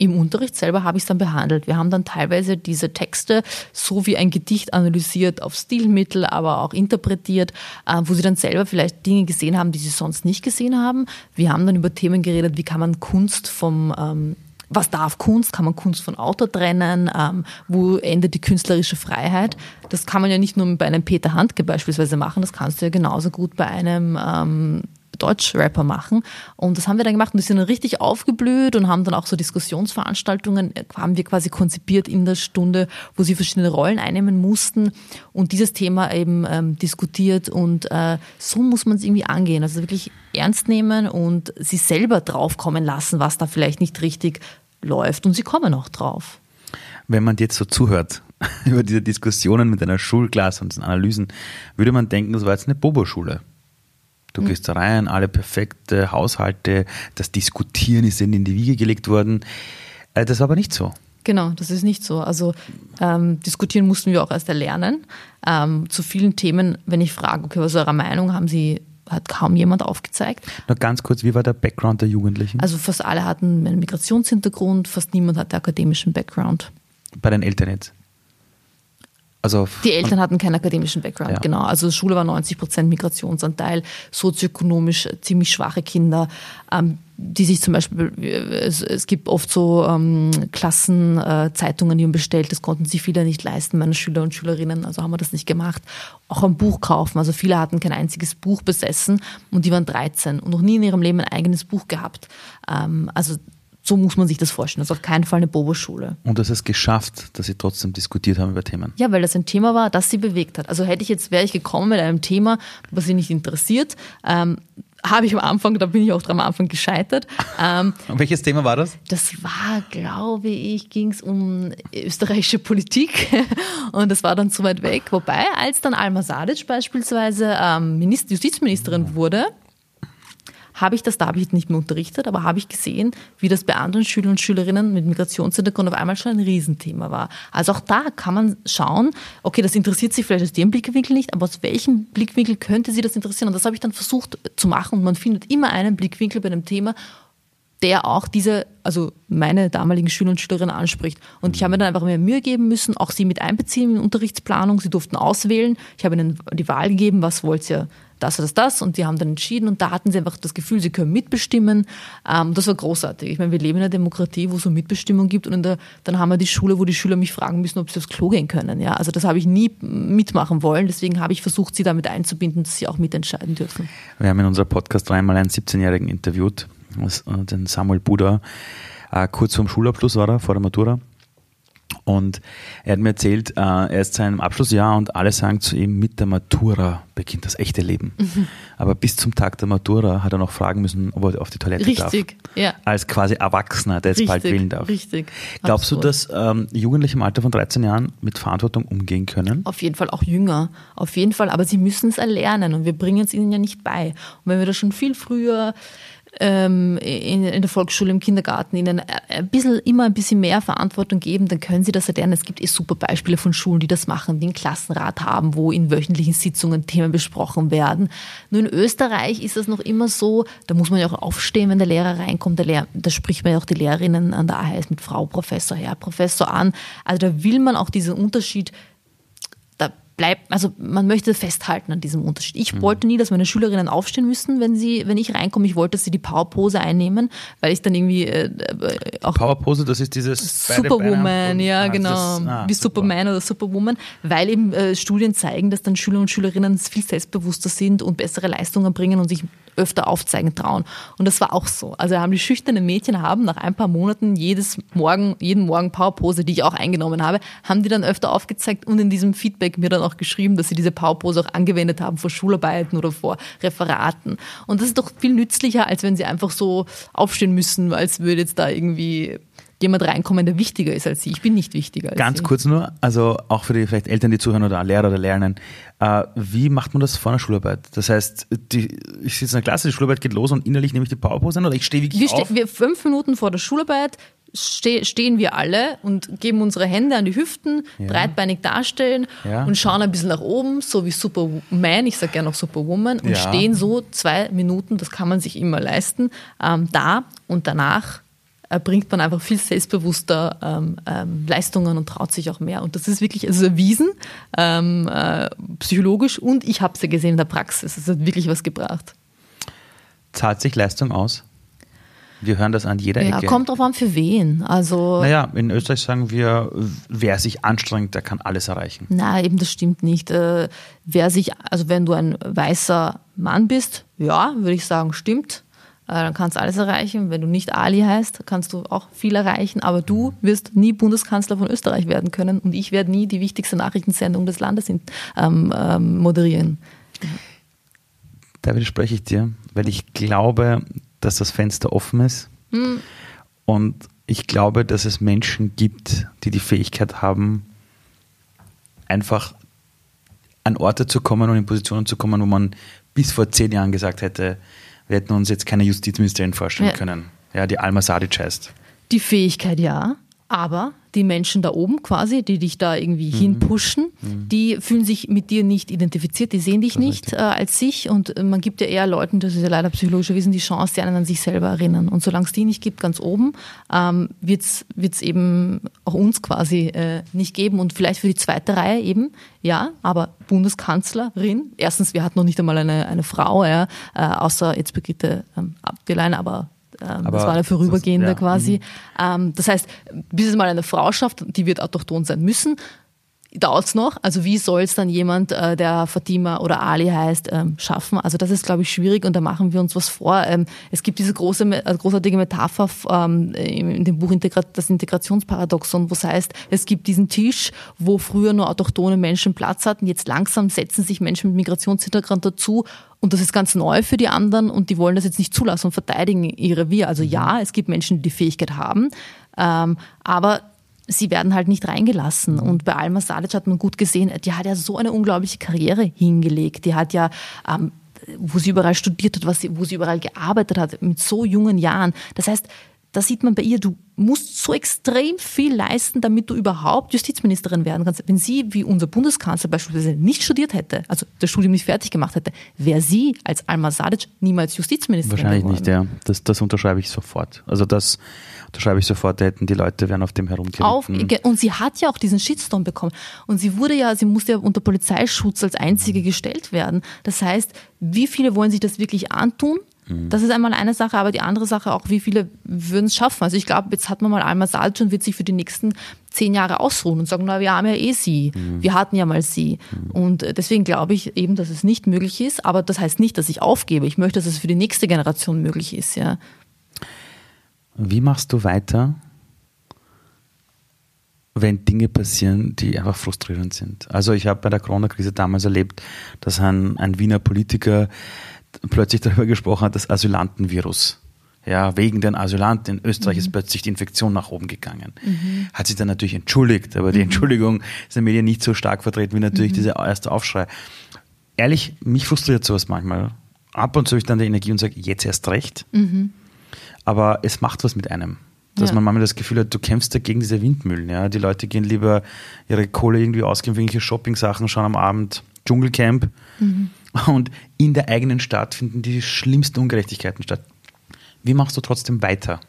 Im Unterricht selber habe ich es dann behandelt. Wir haben dann teilweise diese Texte so wie ein Gedicht analysiert, auf Stilmittel, aber auch interpretiert, äh, wo sie dann selber vielleicht Dinge gesehen haben, die sie sonst nicht gesehen haben. Wir haben dann über Themen geredet, wie kann man Kunst vom ähm, was darf Kunst? Kann man Kunst von Autor trennen? Ähm, wo endet die künstlerische Freiheit? Das kann man ja nicht nur bei einem Peter Handke beispielsweise machen, das kannst du ja genauso gut bei einem ähm, Deutsch-Rapper machen. Und das haben wir dann gemacht und die sind dann richtig aufgeblüht und haben dann auch so Diskussionsveranstaltungen, äh, haben wir quasi konzipiert in der Stunde, wo sie verschiedene Rollen einnehmen mussten und dieses Thema eben ähm, diskutiert und äh, so muss man es irgendwie angehen. Also wirklich ernst nehmen und sie selber draufkommen lassen, was da vielleicht nicht richtig läuft und sie kommen auch drauf. Wenn man jetzt so zuhört, (laughs) über diese Diskussionen mit einer Schulklasse und diesen Analysen, würde man denken, das war jetzt eine Bobo-Schule. Du mhm. gehst da rein, alle perfekte Haushalte, das Diskutieren ist in die Wiege gelegt worden. Äh, das war aber nicht so. Genau, das ist nicht so. Also ähm, diskutieren mussten wir auch erst erlernen. Ähm, zu vielen Themen, wenn ich frage, okay, was ist eure Meinung, haben sie hat kaum jemand aufgezeigt. Noch ganz kurz, wie war der Background der Jugendlichen? Also fast alle hatten einen Migrationshintergrund, fast niemand hatte akademischen Background. Bei den Eltern jetzt? Also die Eltern hatten keinen akademischen Background, ja. genau. Also Schule war 90 Prozent Migrationsanteil, sozioökonomisch ziemlich schwache Kinder, ähm, die sich zum Beispiel, es, es gibt oft so ähm, Klassenzeitungen, äh, die man bestellt, das konnten sich viele nicht leisten, meine Schüler und Schülerinnen, also haben wir das nicht gemacht. Auch ein Buch kaufen, also viele hatten kein einziges Buch besessen und die waren 13 und noch nie in ihrem Leben ein eigenes Buch gehabt. Ähm, also so muss man sich das vorstellen. Das ist auf keinen Fall eine Bobo-Schule. Und das ist geschafft, dass sie trotzdem diskutiert haben über Themen. Ja, weil das ein Thema war, das sie bewegt hat. Also hätte ich jetzt, wäre ich gekommen mit einem Thema, was sie nicht interessiert, ähm, habe ich am Anfang, da bin ich auch am Anfang gescheitert. Ähm, Und (laughs) welches Thema war das? Das war, glaube ich, ging es um österreichische Politik (laughs) und das war dann zu weit weg. Wobei, als dann Alma Sadic beispielsweise ähm, Justizministerin wurde, habe ich das, da habe ich nicht mehr unterrichtet, aber habe ich gesehen, wie das bei anderen Schülern und Schülerinnen mit Migrationshintergrund auf einmal schon ein Riesenthema war. Also auch da kann man schauen, okay, das interessiert sie vielleicht aus dem Blickwinkel nicht, aber aus welchem Blickwinkel könnte sie das interessieren? Und das habe ich dann versucht zu machen und man findet immer einen Blickwinkel bei einem Thema, der auch diese, also meine damaligen Schüler und Schülerinnen anspricht. Und ich habe mir dann einfach mehr Mühe geben müssen, auch sie mit einbeziehen in Unterrichtsplanung. Sie durften auswählen. Ich habe ihnen die Wahl gegeben, was wollt ihr das oder das, das und die haben dann entschieden und da hatten sie einfach das Gefühl, sie können mitbestimmen. Ähm, das war großartig. Ich meine, wir leben in einer Demokratie, wo es so Mitbestimmung gibt und der, dann haben wir die Schule, wo die Schüler mich fragen müssen, ob sie aufs Klo gehen können. Ja, also das habe ich nie mitmachen wollen. Deswegen habe ich versucht, sie damit einzubinden, dass sie auch mitentscheiden dürfen. Wir haben in unserem Podcast dreimal einen 17-Jährigen interviewt, äh, den Samuel Buda. Äh, kurz vorm Schulabschluss war er, vor der Matura. Und er hat mir erzählt, äh, er ist seinem Abschlussjahr und alle sagen zu ihm, mit der Matura beginnt das echte Leben. Mhm. Aber bis zum Tag der Matura hat er noch fragen müssen, ob er auf die Toilette Richtig, darf. Richtig, ja. Als quasi Erwachsener, der jetzt Richtig, bald wählen darf. Richtig. Glaubst Absolut. du, dass ähm, Jugendliche im Alter von 13 Jahren mit Verantwortung umgehen können? Auf jeden Fall auch jünger. Auf jeden Fall. Aber sie müssen es erlernen und wir bringen es ihnen ja nicht bei. Und wenn wir das schon viel früher ähm, in, in, der Volksschule, im Kindergarten ihnen ein bisschen, immer ein bisschen mehr Verantwortung geben, dann können sie das erlernen. Es gibt eh super Beispiele von Schulen, die das machen, die einen Klassenrat haben, wo in wöchentlichen Sitzungen Themen besprochen werden. Nur in Österreich ist das noch immer so, da muss man ja auch aufstehen, wenn der Lehrer reinkommt. Der Lehrer, da spricht man ja auch die Lehrerinnen an der AHS mit Frau Professor, Herr Professor an. Also da will man auch diesen Unterschied bleibt, also man möchte festhalten an diesem Unterschied. Ich mhm. wollte nie, dass meine Schülerinnen aufstehen müssen, wenn sie, wenn ich reinkomme. Ich wollte, dass sie die Powerpose einnehmen, weil ich dann irgendwie äh, auch Powerpose, das ist dieses Superwoman, ja ah, genau, das, ah, wie super. Superman oder Superwoman, weil eben äh, Studien zeigen, dass dann Schüler und Schülerinnen viel selbstbewusster sind und bessere Leistungen bringen und sich öfter aufzeigen trauen. Und das war auch so. Also haben die schüchternen Mädchen haben nach ein paar Monaten jedes Morgen, jeden Morgen Powerpose, die ich auch eingenommen habe, haben die dann öfter aufgezeigt und in diesem Feedback mir dann auch geschrieben, dass sie diese Powerpose auch angewendet haben vor Schularbeiten oder vor Referaten. Und das ist doch viel nützlicher, als wenn sie einfach so aufstehen müssen, als würde jetzt da irgendwie jemand reinkommen, der wichtiger ist als sie. Ich bin nicht wichtiger als Ganz sie. kurz nur, also auch für die vielleicht Eltern, die zuhören oder Lehrer oder Lernen, äh, wie macht man das vor einer Schularbeit? Das heißt, die, ich sitze in der Klasse, die Schularbeit geht los und innerlich nehme ich die Powerpose an oder ich stehe wirklich wir auf? Ste wir fünf Minuten vor der Schularbeit ste stehen wir alle und geben unsere Hände an die Hüften, ja. breitbeinig darstellen ja. und schauen ein bisschen nach oben, so wie Superman, ich sage gerne auch Superwoman, und ja. stehen so zwei Minuten, das kann man sich immer leisten, ähm, da und danach bringt man einfach viel selbstbewusster ähm, ähm, Leistungen und traut sich auch mehr. Und das ist wirklich also erwiesen, ähm, äh, psychologisch und ich habe es ja gesehen in der Praxis. Es hat wirklich was gebracht. Zahlt sich Leistung aus? Wir hören das an jeder ja, Ecke. Kommt drauf an, für wen. Also, naja, in Österreich sagen wir, wer sich anstrengt, der kann alles erreichen. Na, eben das stimmt nicht. Äh, wer sich, also wenn du ein weißer Mann bist, ja, würde ich sagen, stimmt. Äh, dann kannst du alles erreichen. Wenn du nicht Ali heißt, kannst du auch viel erreichen. Aber du wirst nie Bundeskanzler von Österreich werden können und ich werde nie die wichtigste Nachrichtensendung des Landes ähm, ähm, moderieren. Da widerspreche ich dir, weil ich glaube, dass das Fenster offen ist. Hm. Und ich glaube, dass es Menschen gibt, die die Fähigkeit haben, einfach an Orte zu kommen und in Positionen zu kommen, wo man bis vor zehn Jahren gesagt hätte, wir hätten uns jetzt keine Justizministerin vorstellen ja. können, ja, die Alma Sadic heißt. Die Fähigkeit ja, aber die Menschen da oben quasi, die dich da irgendwie mhm. hinpushen, mhm. die fühlen sich mit dir nicht identifiziert, die sehen dich das nicht äh, als sich und äh, man gibt ja eher Leuten, das ist ja leider psychologischer Wissen, die Chance, die einen an sich selber erinnern. Und solange es die nicht gibt, ganz oben, ähm, wird es eben auch uns quasi äh, nicht geben und vielleicht für die zweite Reihe eben, ja, aber Bundeskanzlerin, erstens, wir hatten noch nicht einmal eine, eine Frau, ja, äh, außer jetzt Brigitte ähm, Abgelein, aber ähm, das war eine vorübergehende das, ja. quasi. Mhm. Ähm, das heißt, bis es mal eine Frau schafft, die wird autochton sein müssen, dauert es noch. Also wie soll es dann jemand, äh, der Fatima oder Ali heißt, ähm, schaffen? Also das ist, glaube ich, schwierig und da machen wir uns was vor. Ähm, es gibt diese große, äh, großartige Metapher ähm, in dem Buch Integra Das Integrationsparadoxon, wo es heißt, es gibt diesen Tisch, wo früher nur autochtone Menschen Platz hatten. Jetzt langsam setzen sich Menschen mit Migrationshintergrund dazu und das ist ganz neu für die anderen und die wollen das jetzt nicht zulassen und verteidigen ihre Wir. Also ja, es gibt Menschen, die die Fähigkeit haben, ähm, aber sie werden halt nicht reingelassen. Mhm. Und bei Alma Salic hat man gut gesehen, die hat ja so eine unglaubliche Karriere hingelegt. Die hat ja ähm, wo sie überall studiert hat, was sie, wo sie überall gearbeitet hat, mit so jungen Jahren. Das heißt, da sieht man bei ihr, du musst so extrem viel leisten, damit du überhaupt Justizministerin werden kannst. Wenn sie, wie unser Bundeskanzler beispielsweise, nicht studiert hätte, also das Studium nicht fertig gemacht hätte, wäre sie als Alma Sadic niemals Justizministerin Wahrscheinlich geworden. nicht, ja. Das, das unterschreibe ich sofort. Also das unterschreibe ich sofort, da hätten die Leute wären auf dem herumgeritten. und sie hat ja auch diesen Shitstorm bekommen. Und sie wurde ja, sie musste ja unter Polizeischutz als einzige gestellt werden. Das heißt, wie viele wollen sich das wirklich antun? Mhm. Das ist einmal eine Sache, aber die andere Sache auch, wie viele würden es schaffen? Also ich glaube, jetzt hat man mal Alma Salz und wird sich für die nächsten zehn Jahre ausruhen und sagen, na, wir haben ja eh sie, mhm. wir hatten ja mal sie. Mhm. Und äh, deswegen glaube ich eben, dass es nicht möglich ist, aber das heißt nicht, dass ich aufgebe. Ich möchte, dass es für die nächste Generation möglich ist, ja. Wie machst du weiter, wenn Dinge passieren, die einfach frustrierend sind? Also ich habe bei der Corona-Krise damals erlebt, dass ein, ein Wiener Politiker plötzlich darüber gesprochen hat, das Asylantenvirus. Ja, wegen den Asylanten in Österreich mhm. ist plötzlich die Infektion nach oben gegangen. Mhm. Hat sich dann natürlich entschuldigt, aber die mhm. Entschuldigung ist in den Medien nicht so stark vertreten wie natürlich mhm. dieser erste Aufschrei. Ehrlich, mich frustriert sowas manchmal. Ab und zu habe ich dann die Energie und sage, jetzt erst recht. Mhm. Aber es macht was mit einem. Dass ja. man manchmal das Gefühl hat, du kämpfst da gegen diese Windmühlen. Ja? Die Leute gehen lieber ihre Kohle irgendwie ausgeben, irgendwelche Shopping-Sachen, schauen am Abend Dschungelcamp. Mhm und in der eigenen Stadt finden die schlimmsten Ungerechtigkeiten statt. Wie machst du trotzdem weiter?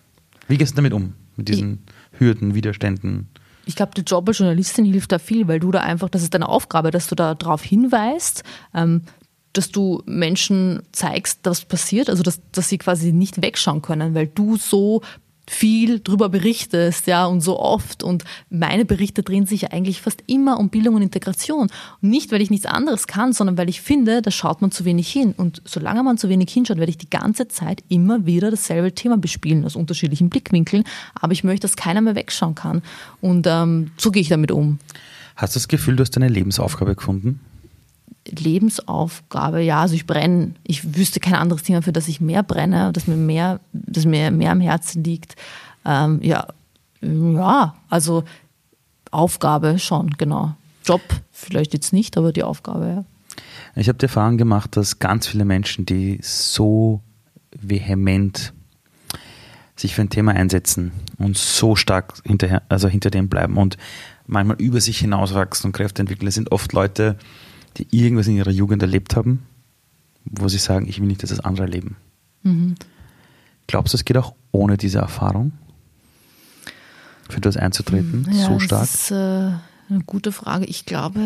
Wie gehst du damit um? Mit diesen Hürden, Widerständen? Ich glaube, der Job als Journalistin hilft da viel, weil du da einfach, das ist deine Aufgabe, dass du da darauf hinweist, ähm, dass du Menschen zeigst, was passiert, also dass, dass sie quasi nicht wegschauen können, weil du so viel drüber berichtest, ja, und so oft. Und meine Berichte drehen sich ja eigentlich fast immer um Bildung und Integration. Nicht, weil ich nichts anderes kann, sondern weil ich finde, da schaut man zu wenig hin. Und solange man zu wenig hinschaut, werde ich die ganze Zeit immer wieder dasselbe Thema bespielen, aus unterschiedlichen Blickwinkeln. Aber ich möchte, dass keiner mehr wegschauen kann. Und ähm, so gehe ich damit um. Hast du das Gefühl, du hast deine Lebensaufgabe gefunden? Lebensaufgabe, ja, also ich brenne, ich wüsste kein anderes Thema, für das ich mehr brenne, das mir mehr, das mir mehr am Herzen liegt. Ähm, ja, ja, also Aufgabe schon, genau. Job vielleicht jetzt nicht, aber die Aufgabe, ja. Ich habe die Erfahrung gemacht, dass ganz viele Menschen, die so vehement sich für ein Thema einsetzen und so stark hinterher, also hinter dem bleiben und manchmal über sich hinauswachsen und Kräfte entwickeln, das sind oft Leute, die irgendwas in ihrer Jugend erlebt haben, wo sie sagen, ich will nicht, dass das andere erleben. Mhm. Glaubst du, es geht auch ohne diese Erfahrung, für das einzutreten, ja, so stark? Das ist äh, eine gute Frage. Ich glaube.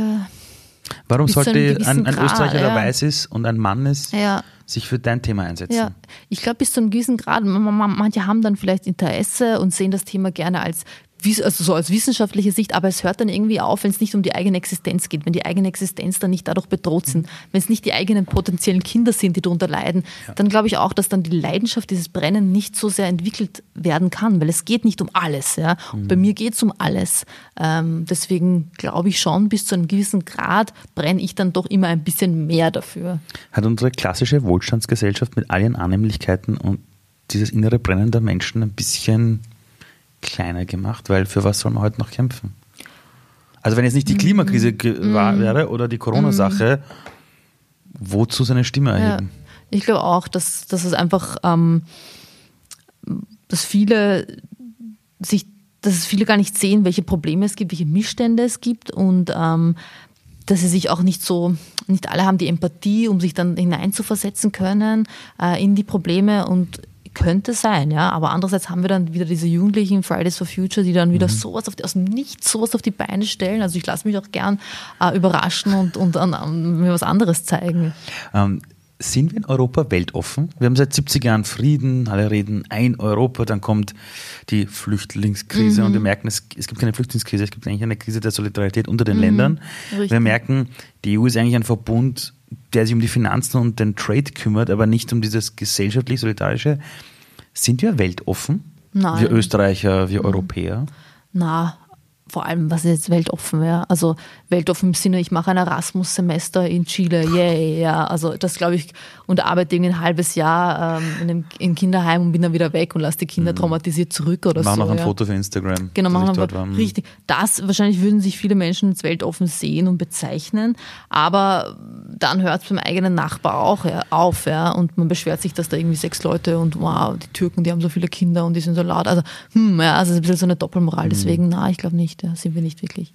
Warum sollte ein, ein, Österreicher, der ja. weiß ist und ein Mann ist, ja. sich für dein Thema einsetzen? Ja, ich glaube, bis zu einem gewissen Grad. Manche haben dann vielleicht Interesse und sehen das Thema gerne als also so als wissenschaftliche Sicht, aber es hört dann irgendwie auf, wenn es nicht um die eigene Existenz geht, wenn die eigene Existenz dann nicht dadurch bedroht sind, wenn es nicht die eigenen potenziellen Kinder sind, die darunter leiden, ja. dann glaube ich auch, dass dann die Leidenschaft, dieses Brennen nicht so sehr entwickelt werden kann, weil es geht nicht um alles. Ja? Mhm. Bei mir geht es um alles. Ähm, deswegen glaube ich schon, bis zu einem gewissen Grad brenne ich dann doch immer ein bisschen mehr dafür. Hat unsere klassische Wohlstandsgesellschaft mit all ihren Annehmlichkeiten und dieses innere Brennen der Menschen ein bisschen kleiner gemacht, weil für was soll man heute noch kämpfen? Also wenn jetzt nicht die Klimakrise mm. war, wäre oder die Corona-Sache, wozu seine Stimme erheben? Ja, ich glaube auch, dass, dass es einfach, ähm, dass viele sich, dass es viele gar nicht sehen, welche Probleme es gibt, welche Missstände es gibt und ähm, dass sie sich auch nicht so, nicht alle haben die Empathie, um sich dann hineinzuversetzen können äh, in die Probleme und könnte sein, ja. Aber andererseits haben wir dann wieder diese Jugendlichen Fridays for Future, die dann wieder mhm. sowas auf die, aus dem Nichts sowas auf die Beine stellen. Also ich lasse mich auch gern äh, überraschen und, und an, an, mir was anderes zeigen. Ähm, sind wir in Europa weltoffen? Wir haben seit 70 Jahren Frieden, alle reden ein Europa, dann kommt die Flüchtlingskrise mhm. und wir merken, es, es, gibt keine Flüchtlingskrise, es gibt eigentlich eine Krise der Solidarität unter den mhm. Ländern. Richtig. Wir merken, die EU ist eigentlich ein Verbund, der sich um die Finanzen und den Trade kümmert, aber nicht um dieses gesellschaftlich-solidarische. Sind wir weltoffen? Nein. Wir Österreicher, wir mhm. Europäer? Na, vor allem, was ist jetzt weltoffen wäre. Also weltoffen im Sinne, ich mache ein Erasmus-Semester in Chile, yay, ja. Also das glaube ich, und arbeite irgendwie ein halbes Jahr ähm, in einem in Kinderheim und bin dann wieder weg und lasse die Kinder mhm. traumatisiert zurück oder machen so. Machen noch ein ja. Foto für Instagram. Genau, machen wir war. richtig. Das wahrscheinlich würden sich viele Menschen ins Weltoffen sehen und bezeichnen, aber dann hört es beim eigenen Nachbar auch ja, auf, ja. Und man beschwert sich, dass da irgendwie sechs Leute und wow, die Türken, die haben so viele Kinder und die sind so laut. Also, hm, ja, also es ist ein bisschen so eine Doppelmoral. Mhm. Deswegen, na, ich glaube nicht nicht, ja, sind wir nicht wirklich.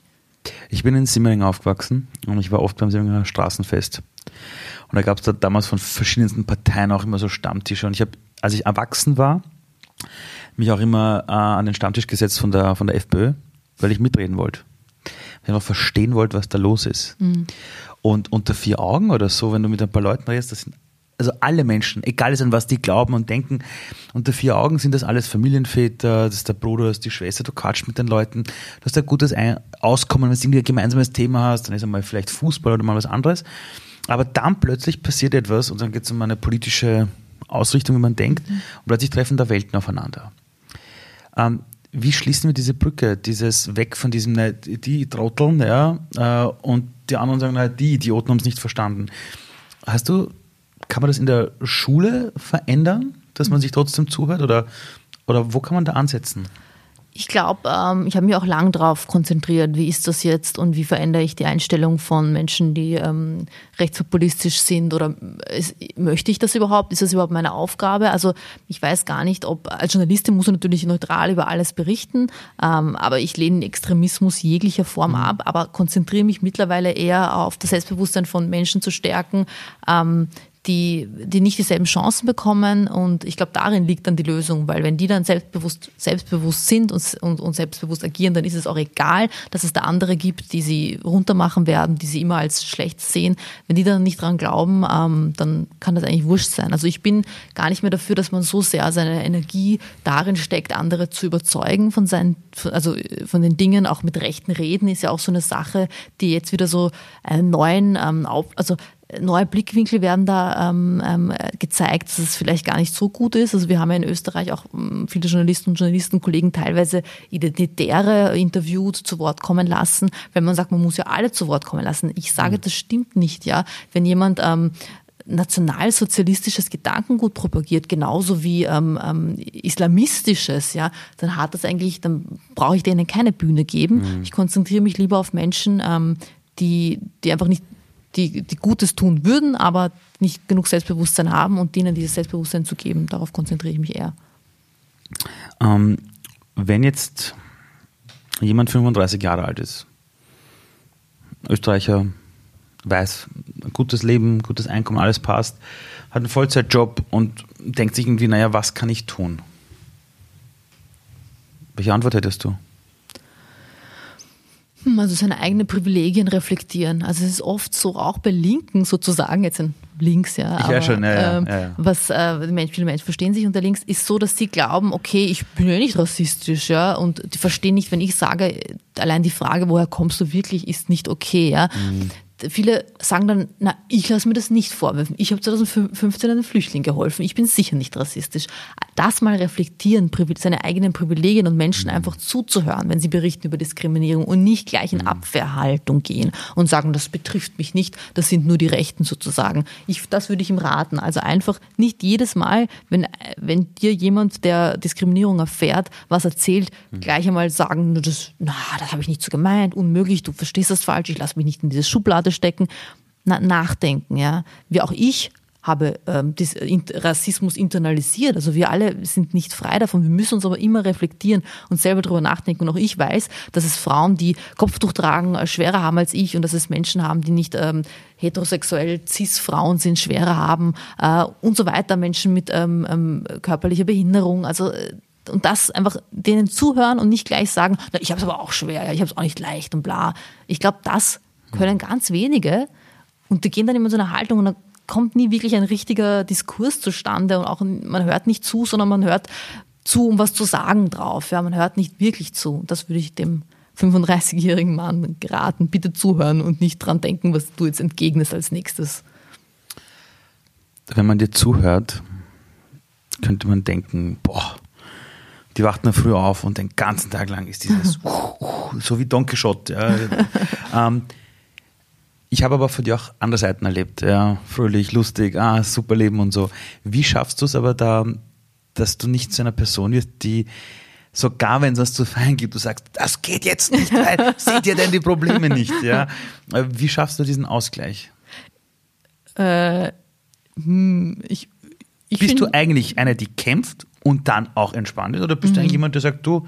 Ich bin in Simmering aufgewachsen und ich war oft beim Simmeringer Straßenfest. Und da gab es da damals von verschiedensten Parteien auch immer so Stammtische. Und ich habe, als ich erwachsen war, mich auch immer äh, an den Stammtisch gesetzt von der, von der FPÖ, weil ich mitreden wollte. Weil ich noch verstehen wollte, was da los ist. Mhm. Und unter vier Augen oder so, wenn du mit ein paar Leuten redest, das sind also alle Menschen, egal an was die glauben und denken, unter vier Augen sind das alles Familienväter, das ist der Bruder, das ist die Schwester, du quatschst mit den Leuten, du hast ein gutes Auskommen, wenn du irgendwie ein gemeinsames Thema hast, dann ist einmal vielleicht Fußball oder mal was anderes. Aber dann plötzlich passiert etwas und dann geht es um eine politische Ausrichtung, wie man denkt, mhm. und plötzlich treffen da Welten aufeinander. Ähm, wie schließen wir diese Brücke, dieses weg von diesem, ne, die Trotteln, ja, äh, und die anderen sagen, na, die Idioten haben es nicht verstanden. Hast du kann man das in der Schule verändern, dass man sich trotzdem zuhört? Oder, oder wo kann man da ansetzen? Ich glaube, ähm, ich habe mich auch lang darauf konzentriert, wie ist das jetzt und wie verändere ich die Einstellung von Menschen, die ähm, rechtspopulistisch sind oder ist, möchte ich das überhaupt? Ist das überhaupt meine Aufgabe? Also ich weiß gar nicht, ob als Journalistin muss ich natürlich neutral über alles berichten, ähm, aber ich lehne Extremismus jeglicher Form mhm. ab, aber konzentriere mich mittlerweile eher auf das Selbstbewusstsein von Menschen zu stärken, ähm, die, die nicht dieselben Chancen bekommen. Und ich glaube, darin liegt dann die Lösung, weil wenn die dann selbstbewusst, selbstbewusst sind und, und, und selbstbewusst agieren, dann ist es auch egal, dass es da andere gibt, die sie runtermachen werden, die sie immer als schlecht sehen. Wenn die dann nicht dran glauben, ähm, dann kann das eigentlich wurscht sein. Also ich bin gar nicht mehr dafür, dass man so sehr seine Energie darin steckt, andere zu überzeugen von seinen, also von den Dingen, auch mit rechten Reden ist ja auch so eine Sache, die jetzt wieder so einen neuen, ähm, auf, also neue Blickwinkel werden da ähm, ähm, gezeigt, dass es vielleicht gar nicht so gut ist. Also wir haben ja in Österreich auch ähm, viele Journalisten und Journalistenkollegen teilweise Identitäre interviewt, zu Wort kommen lassen, wenn man sagt, man muss ja alle zu Wort kommen lassen. Ich sage, mhm. das stimmt nicht, ja. Wenn jemand ähm, nationalsozialistisches Gedankengut propagiert, genauso wie ähm, ähm, islamistisches, ja, dann hat das eigentlich, dann brauche ich denen keine Bühne geben. Mhm. Ich konzentriere mich lieber auf Menschen, ähm, die, die einfach nicht die, die Gutes tun würden, aber nicht genug Selbstbewusstsein haben und denen dieses Selbstbewusstsein zu geben. Darauf konzentriere ich mich eher. Ähm, wenn jetzt jemand 35 Jahre alt ist, Österreicher, weiß, gutes Leben, gutes Einkommen, alles passt, hat einen Vollzeitjob und denkt sich irgendwie, naja, was kann ich tun? Welche Antwort hättest du? Hm, also seine eigenen Privilegien reflektieren. Also es ist oft so, auch bei Linken sozusagen, jetzt in links, ja. Ich aber, schon, ja, ähm, ja, ja. Was äh, viele Menschen verstehen sich unter links, ist so, dass sie glauben, okay, ich bin ja nicht rassistisch, ja, und die verstehen nicht, wenn ich sage, allein die Frage, woher kommst du wirklich, ist nicht okay, ja. Mhm viele sagen dann, na, ich lasse mir das nicht vorwerfen. Ich habe 2015 einem Flüchtling geholfen. Ich bin sicher nicht rassistisch. Das mal reflektieren, seine eigenen Privilegien und Menschen mhm. einfach zuzuhören, wenn sie berichten über Diskriminierung und nicht gleich in mhm. Abwehrhaltung gehen und sagen, das betrifft mich nicht, das sind nur die Rechten sozusagen. Ich, das würde ich ihm raten. Also einfach nicht jedes Mal, wenn, wenn dir jemand, der Diskriminierung erfährt, was erzählt, mhm. gleich einmal sagen, das, na, das habe ich nicht so gemeint, unmöglich, du verstehst das falsch, ich lasse mich nicht in diese Schublade Schublade stecken, na, nachdenken. Ja? Wie auch ich habe ähm, das, äh, Rassismus internalisiert. Also wir alle sind nicht frei davon. Wir müssen uns aber immer reflektieren und selber darüber nachdenken. Und auch ich weiß, dass es Frauen, die Kopftuch tragen, äh, schwerer haben als ich und dass es Menschen haben, die nicht ähm, heterosexuell cis-Frauen sind, schwerer haben äh, und so weiter. Menschen mit ähm, ähm, körperlicher Behinderung. Also äh, und das einfach denen zuhören und nicht gleich sagen, na, ich habe es aber auch schwer, ja, ich habe es auch nicht leicht und bla. Ich glaube, das können ganz wenige und die gehen dann immer in so eine Haltung und dann kommt nie wirklich ein richtiger Diskurs zustande und auch man hört nicht zu, sondern man hört zu, um was zu sagen drauf. Ja, man hört nicht wirklich zu. Das würde ich dem 35-jährigen Mann geraten, bitte zuhören und nicht dran denken, was du jetzt entgegnest als nächstes. Wenn man dir zuhört, könnte man denken, boah, die wacht nur früh auf und den ganzen Tag lang ist dieses (laughs) so wie Don Quixote. Ja. (laughs) ähm, ich habe aber von dir auch andere Seiten erlebt, ja, fröhlich, lustig, ah, super Leben und so. Wie schaffst du es aber da, dass du nicht zu einer Person wirst, die sogar wenn es was zu feiern gibt, du sagst, das geht jetzt nicht, weil (laughs) seht ihr denn die Probleme nicht, ja? Wie schaffst du diesen Ausgleich? Äh, hm, ich, ich Bist du eigentlich einer, die kämpft und dann auch entspannt ist? Oder bist mhm. du eigentlich jemand, der sagt, du,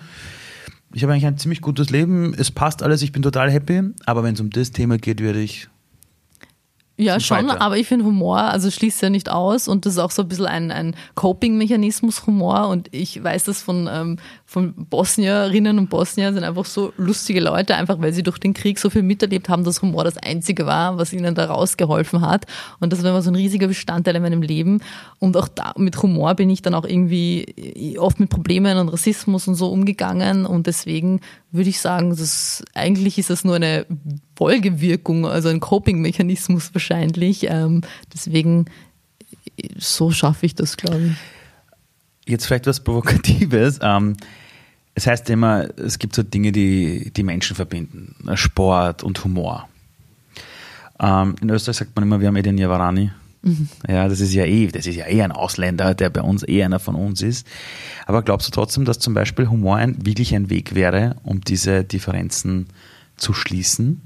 ich habe eigentlich ein ziemlich gutes Leben, es passt alles, ich bin total happy, aber wenn es um das Thema geht, werde ich ja, schon, weiter. aber ich finde Humor, also schließt ja nicht aus und das ist auch so ein bisschen ein, ein Coping-Mechanismus Humor und ich weiß das von, ähm, von Bosnierinnen und Bosnier sind einfach so lustige Leute, einfach weil sie durch den Krieg so viel miterlebt haben, dass Humor das Einzige war, was ihnen da rausgeholfen hat und das war immer so ein riesiger Bestandteil in meinem Leben und auch da, mit Humor bin ich dann auch irgendwie oft mit Problemen und Rassismus und so umgegangen und deswegen würde ich sagen, das, eigentlich ist das nur eine Folgewirkung, also ein Coping-Mechanismus wahrscheinlich. Ähm, deswegen, so schaffe ich das, glaube ich. Jetzt vielleicht was Provokatives. Ähm, es heißt immer, es gibt so Dinge, die die Menschen verbinden. Sport und Humor. Ähm, in Österreich sagt man immer, wir haben Edin Yavarani. Mhm. Ja, das ist ja eh, das ist ja eh ein Ausländer, der bei uns eh einer von uns ist. Aber glaubst du trotzdem, dass zum Beispiel Humor ein, wirklich ein Weg wäre, um diese Differenzen zu schließen?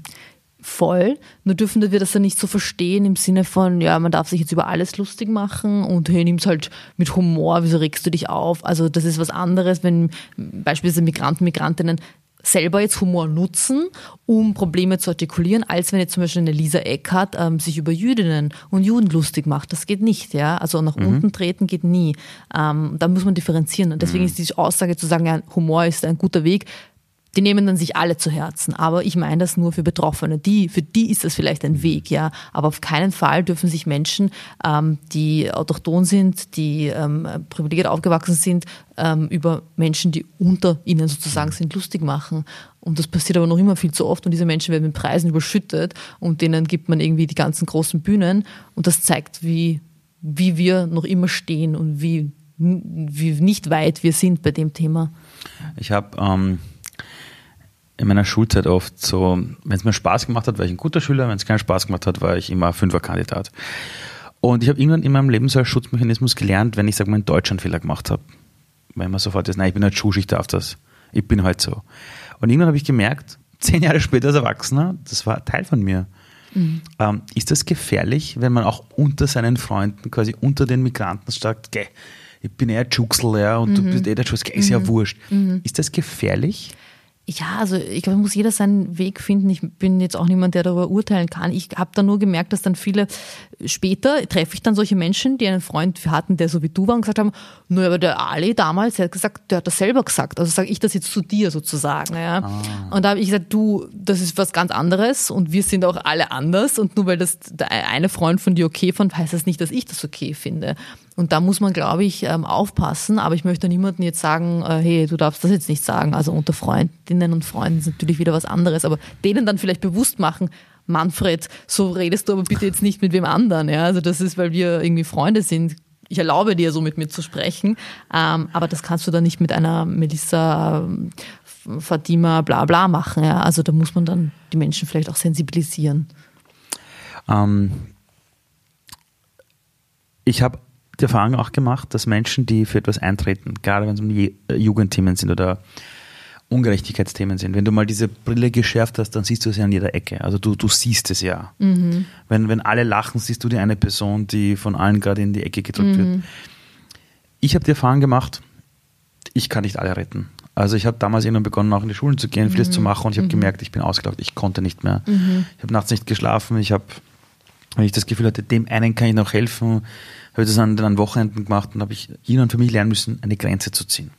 Voll, nur dürfen wir das ja nicht so verstehen im Sinne von, ja, man darf sich jetzt über alles lustig machen und hey, nimm's halt mit Humor, wieso regst du dich auf? Also das ist was anderes, wenn beispielsweise Migranten, Migrantinnen selber jetzt Humor nutzen, um Probleme zu artikulieren, als wenn jetzt zum Beispiel eine Lisa Eckhardt ähm, sich über Jüdinnen und Juden lustig macht. Das geht nicht, ja. Also nach mhm. unten treten geht nie. Ähm, da muss man differenzieren. Und deswegen mhm. ist die Aussage zu sagen, ja, Humor ist ein guter Weg, die nehmen dann sich alle zu Herzen. Aber ich meine das nur für Betroffene. Die, für die ist das vielleicht ein Weg, ja. Aber auf keinen Fall dürfen sich Menschen, ähm, die autochton sind, die ähm, privilegiert aufgewachsen sind, ähm, über Menschen, die unter ihnen sozusagen sind, lustig machen. Und das passiert aber noch immer viel zu oft und diese Menschen werden mit Preisen überschüttet und denen gibt man irgendwie die ganzen großen Bühnen und das zeigt, wie, wie wir noch immer stehen und wie, wie nicht weit wir sind bei dem Thema. Ich habe ähm in meiner Schulzeit oft so, wenn es mir Spaß gemacht hat, war ich ein guter Schüler, wenn es keinen Spaß gemacht hat, war ich immer Fünferkandidat. Und ich habe irgendwann in meinem Leben so als Schutzmechanismus gelernt, wenn ich, sag mal, in Deutsch einen Fehler gemacht habe. Weil man sofort ist, nein, ich bin halt Schusch, ich darf das. Ich bin halt so. Und irgendwann habe ich gemerkt, (laughs) zehn Jahre später als Erwachsener, das war Teil von mir. Mhm. Ähm, ist das gefährlich, wenn man auch unter seinen Freunden, quasi unter den Migranten sagt, geh, ich bin eher Juxel, ja, und mhm. du bist eh der Schuss, ist ja mhm. wurscht. Mhm. Ist das gefährlich? Ja, also ich glaube, muss jeder seinen Weg finden. Ich bin jetzt auch niemand, der darüber urteilen kann. Ich habe da nur gemerkt, dass dann viele später treffe ich dann solche Menschen, die einen Freund hatten, der so wie du war und gesagt haben, nur aber der Ali damals, der hat gesagt, der hat das selber gesagt. Also sage ich das jetzt zu dir sozusagen. Ja. Ah. Und da habe ich gesagt, du, das ist was ganz anderes und wir sind auch alle anders. Und nur weil das der eine Freund von dir okay fand, heißt das nicht, dass ich das okay finde. Und da muss man, glaube ich, ähm, aufpassen. Aber ich möchte niemandem jetzt sagen, äh, hey, du darfst das jetzt nicht sagen. Also unter Freundinnen und Freunden ist natürlich wieder was anderes. Aber denen dann vielleicht bewusst machen, Manfred, so redest du aber bitte jetzt nicht mit wem anderen. Ja? Also das ist, weil wir irgendwie Freunde sind. Ich erlaube dir, so mit mir zu sprechen. Ähm, aber das kannst du dann nicht mit einer Melissa ähm, Fatima bla bla machen. Ja? Also da muss man dann die Menschen vielleicht auch sensibilisieren. Ähm, ich habe die Erfahrung auch gemacht, dass Menschen, die für etwas eintreten, gerade wenn es um äh, Jugendthemen sind oder Ungerechtigkeitsthemen sind, wenn du mal diese Brille geschärft hast, dann siehst du es ja an jeder Ecke. Also du, du siehst es ja. Mhm. Wenn, wenn alle lachen, siehst du die eine Person, die von allen gerade in die Ecke gedrückt mhm. wird. Ich habe die Erfahrung gemacht, ich kann nicht alle retten. Also ich habe damals irgendwann begonnen, auch in die Schulen zu gehen, vieles mhm. zu machen und ich habe mhm. gemerkt, ich bin ausgelaugt, ich konnte nicht mehr. Mhm. Ich habe nachts nicht geschlafen, ich habe, wenn ich das Gefühl hatte, dem einen kann ich noch helfen, habe ich das an den Wochenenden gemacht und habe ich irgendwann für mich lernen müssen, eine Grenze zu ziehen.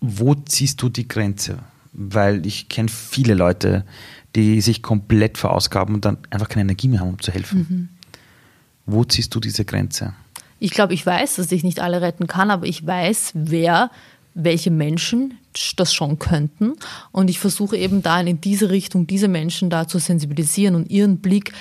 Wo ziehst du die Grenze? weil ich kenne viele Leute, die sich komplett verausgaben und dann einfach keine Energie mehr haben, um zu helfen. Mhm. Wo ziehst du diese Grenze? Ich glaube, ich weiß, dass ich nicht alle retten kann, aber ich weiß, wer, welche Menschen das schon könnten. Und ich versuche eben da in diese Richtung diese Menschen da zu sensibilisieren und ihren Blick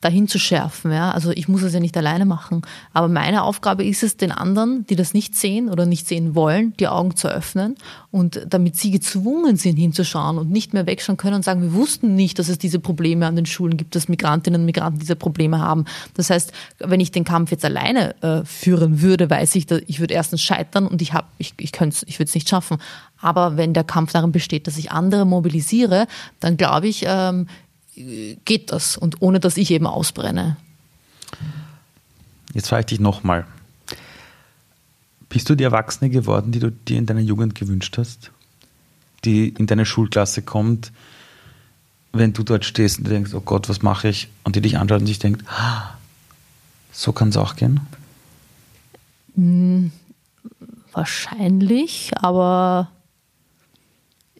dahin zu schärfen. Ja? Also ich muss es ja nicht alleine machen. Aber meine Aufgabe ist es, den anderen, die das nicht sehen oder nicht sehen wollen, die Augen zu öffnen und damit sie gezwungen sind, hinzuschauen und nicht mehr wegschauen können und sagen, wir wussten nicht, dass es diese Probleme an den Schulen gibt, dass Migrantinnen und Migranten diese Probleme haben. Das heißt, wenn ich den Kampf jetzt alleine äh, führen würde, weiß ich, dass ich würde erstens scheitern und ich, hab, ich, ich, ich würde es nicht schaffen. Aber wenn der Kampf darin besteht, dass ich andere mobilisiere, dann glaube ich, ähm, geht das und ohne dass ich eben ausbrenne. Jetzt frage ich dich nochmal. Bist du die Erwachsene geworden, die du dir in deiner Jugend gewünscht hast? Die in deine Schulklasse kommt, wenn du dort stehst und denkst, oh Gott, was mache ich? Und die dich anschaut und sich denkt, ah, so kann es auch gehen? Hm, wahrscheinlich, aber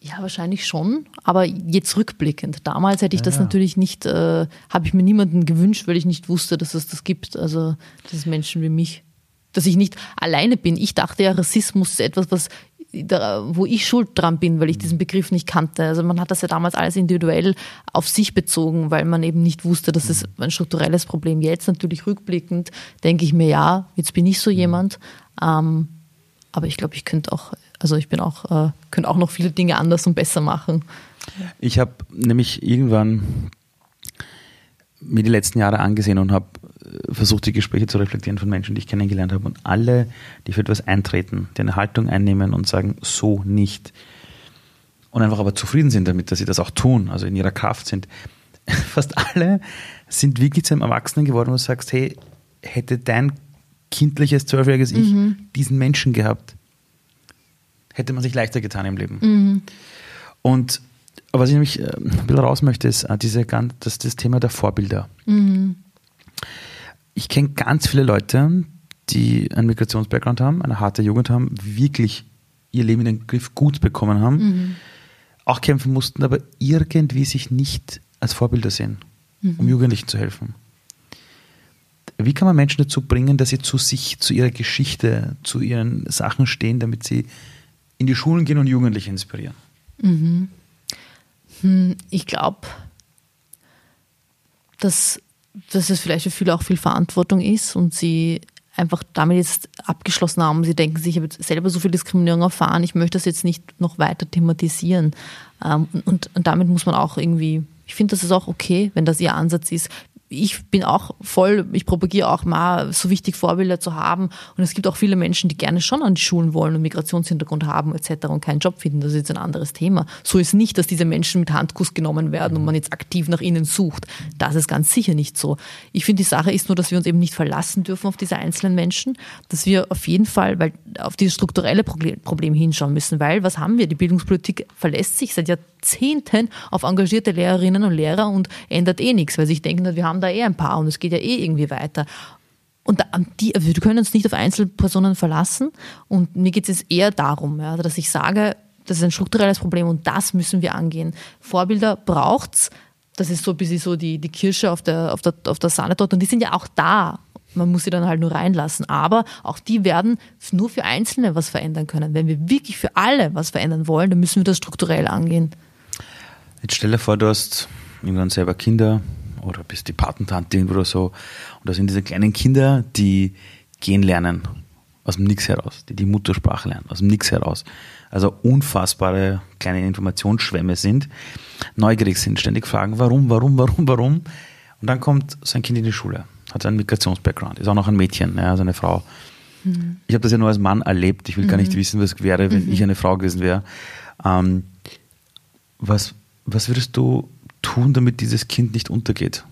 ja, wahrscheinlich schon, aber jetzt rückblickend. Damals hätte ich ja, das ja. natürlich nicht, äh, habe ich mir niemanden gewünscht, weil ich nicht wusste, dass es das gibt. Also, dass es Menschen wie mich, dass ich nicht alleine bin. Ich dachte ja, Rassismus ist etwas, was, wo ich schuld dran bin, weil ich diesen Begriff nicht kannte. Also, man hat das ja damals alles individuell auf sich bezogen, weil man eben nicht wusste, dass es ein strukturelles Problem. Jetzt natürlich rückblickend denke ich mir, ja, jetzt bin ich so jemand. Ähm, aber ich glaube, ich könnte auch also ich bin auch, äh, könnte auch noch viele Dinge anders und besser machen. Ich habe nämlich irgendwann mir die letzten Jahre angesehen und habe äh, versucht, die Gespräche zu reflektieren von Menschen, die ich kennengelernt habe. Und alle, die für etwas eintreten, die eine Haltung einnehmen und sagen, so nicht. Und einfach aber zufrieden sind damit, dass sie das auch tun, also in ihrer Kraft sind. (laughs) Fast alle sind wirklich zu einem Erwachsenen geworden, wo du sagst, hey, hätte dein kindliches, zwölfjähriges Ich mhm. diesen Menschen gehabt, hätte man sich leichter getan im Leben. Mhm. Und was ich nämlich äh, ein bisschen raus möchte, ist äh, diese, das, das Thema der Vorbilder. Mhm. Ich kenne ganz viele Leute, die einen Migrationsbackground haben, eine harte Jugend haben, wirklich ihr Leben in den Griff gut bekommen haben, mhm. auch kämpfen mussten, aber irgendwie sich nicht als Vorbilder sehen, mhm. um Jugendlichen zu helfen. Wie kann man Menschen dazu bringen, dass sie zu sich, zu ihrer Geschichte, zu ihren Sachen stehen, damit sie in die Schulen gehen und Jugendliche inspirieren? Mhm. Hm, ich glaube, dass, dass es vielleicht für viele auch viel Verantwortung ist und sie einfach damit jetzt abgeschlossen haben. Sie denken sich, ich habe selber so viel Diskriminierung erfahren, ich möchte das jetzt nicht noch weiter thematisieren. Ähm, und, und damit muss man auch irgendwie, ich finde, das ist auch okay, wenn das ihr Ansatz ist ich bin auch voll, ich propagiere auch mal, so wichtig Vorbilder zu haben. Und es gibt auch viele Menschen, die gerne schon an die Schulen wollen und Migrationshintergrund haben etc. und keinen Job finden. Das ist jetzt ein anderes Thema. So ist nicht, dass diese Menschen mit Handkuss genommen werden und man jetzt aktiv nach ihnen sucht. Das ist ganz sicher nicht so. Ich finde, die Sache ist nur, dass wir uns eben nicht verlassen dürfen auf diese einzelnen Menschen, dass wir auf jeden Fall weil auf dieses strukturelle Problem hinschauen müssen, weil was haben wir? Die Bildungspolitik verlässt sich seit Jahrzehnten auf engagierte Lehrerinnen und Lehrer und ändert eh nichts, weil sie denken, wir haben da eh ein paar und es geht ja eh irgendwie weiter. Und die, wir können uns nicht auf Einzelpersonen verlassen. Und mir geht es eher darum, ja, dass ich sage, das ist ein strukturelles Problem und das müssen wir angehen. Vorbilder braucht es. Das ist so ein bisschen so die, die Kirsche auf der, auf, der, auf der Sahne dort. Und die sind ja auch da. Man muss sie dann halt nur reinlassen. Aber auch die werden nur für Einzelne was verändern können. Wenn wir wirklich für alle was verändern wollen, dann müssen wir das strukturell angehen. Jetzt stell dir vor, du hast irgendwann selber Kinder, oder bist die Patentante oder so. Und das sind diese kleinen Kinder, die gehen lernen aus dem Nix heraus, die die Muttersprache lernen, aus dem Nix heraus. Also unfassbare kleine Informationsschwämme sind, neugierig sind, ständig fragen, warum, warum, warum, warum. Und dann kommt sein Kind in die Schule, hat einen Migrationsbackground, ist auch noch ein Mädchen, ja, also eine Frau. Mhm. Ich habe das ja nur als Mann erlebt, ich will mhm. gar nicht mhm. wissen, was wäre, wenn mhm. ich eine Frau gewesen wäre. Ähm, was, was würdest du tun, damit dieses Kind nicht untergeht?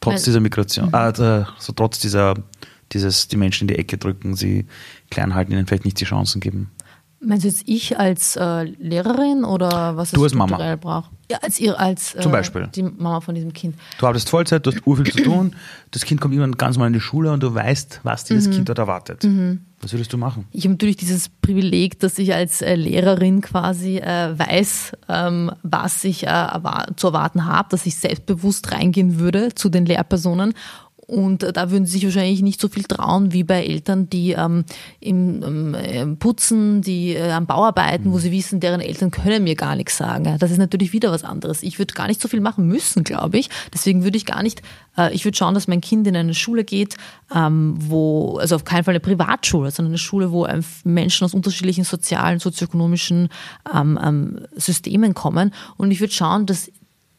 Trotz Weil, dieser Migration, mhm. äh, so trotz dieser, dieses, die Menschen in die Ecke drücken, sie klein halten, ihnen vielleicht nicht die Chancen geben. Meinst du jetzt ich als äh, Lehrerin oder was Du es als Mama. braucht? Ja, als ihr als äh, Zum Beispiel. die Mama von diesem Kind. Du arbeitest Vollzeit, du hast urviel zu tun, das Kind kommt irgendwann ganz mal in die Schule und du weißt, was dieses Kind dort erwartet. Was würdest du machen? Ich habe natürlich dieses Privileg, dass ich als äh, Lehrerin quasi äh, weiß, ähm, was ich äh, erwar- zu erwarten habe, dass ich selbstbewusst reingehen würde zu den Lehrpersonen. Und äh, da würden sie sich wahrscheinlich nicht so viel trauen wie bei Eltern, die ähm, im ähm, äh, Putzen, die äh, am Bau arbeiten, wo sie wissen, deren Eltern können mir gar nichts sagen. Das ist natürlich wieder was anderes. Ich würde gar nicht so viel machen müssen, glaube ich. Deswegen würde ich gar nicht, äh, ich würde schauen, dass mein Kind in eine Schule geht, ähm, wo, also auf keinen Fall eine Privatschule, sondern eine Schule, wo Menschen aus unterschiedlichen sozialen, sozioökonomischen ähm, ähm, Systemen kommen. Und ich würde schauen, dass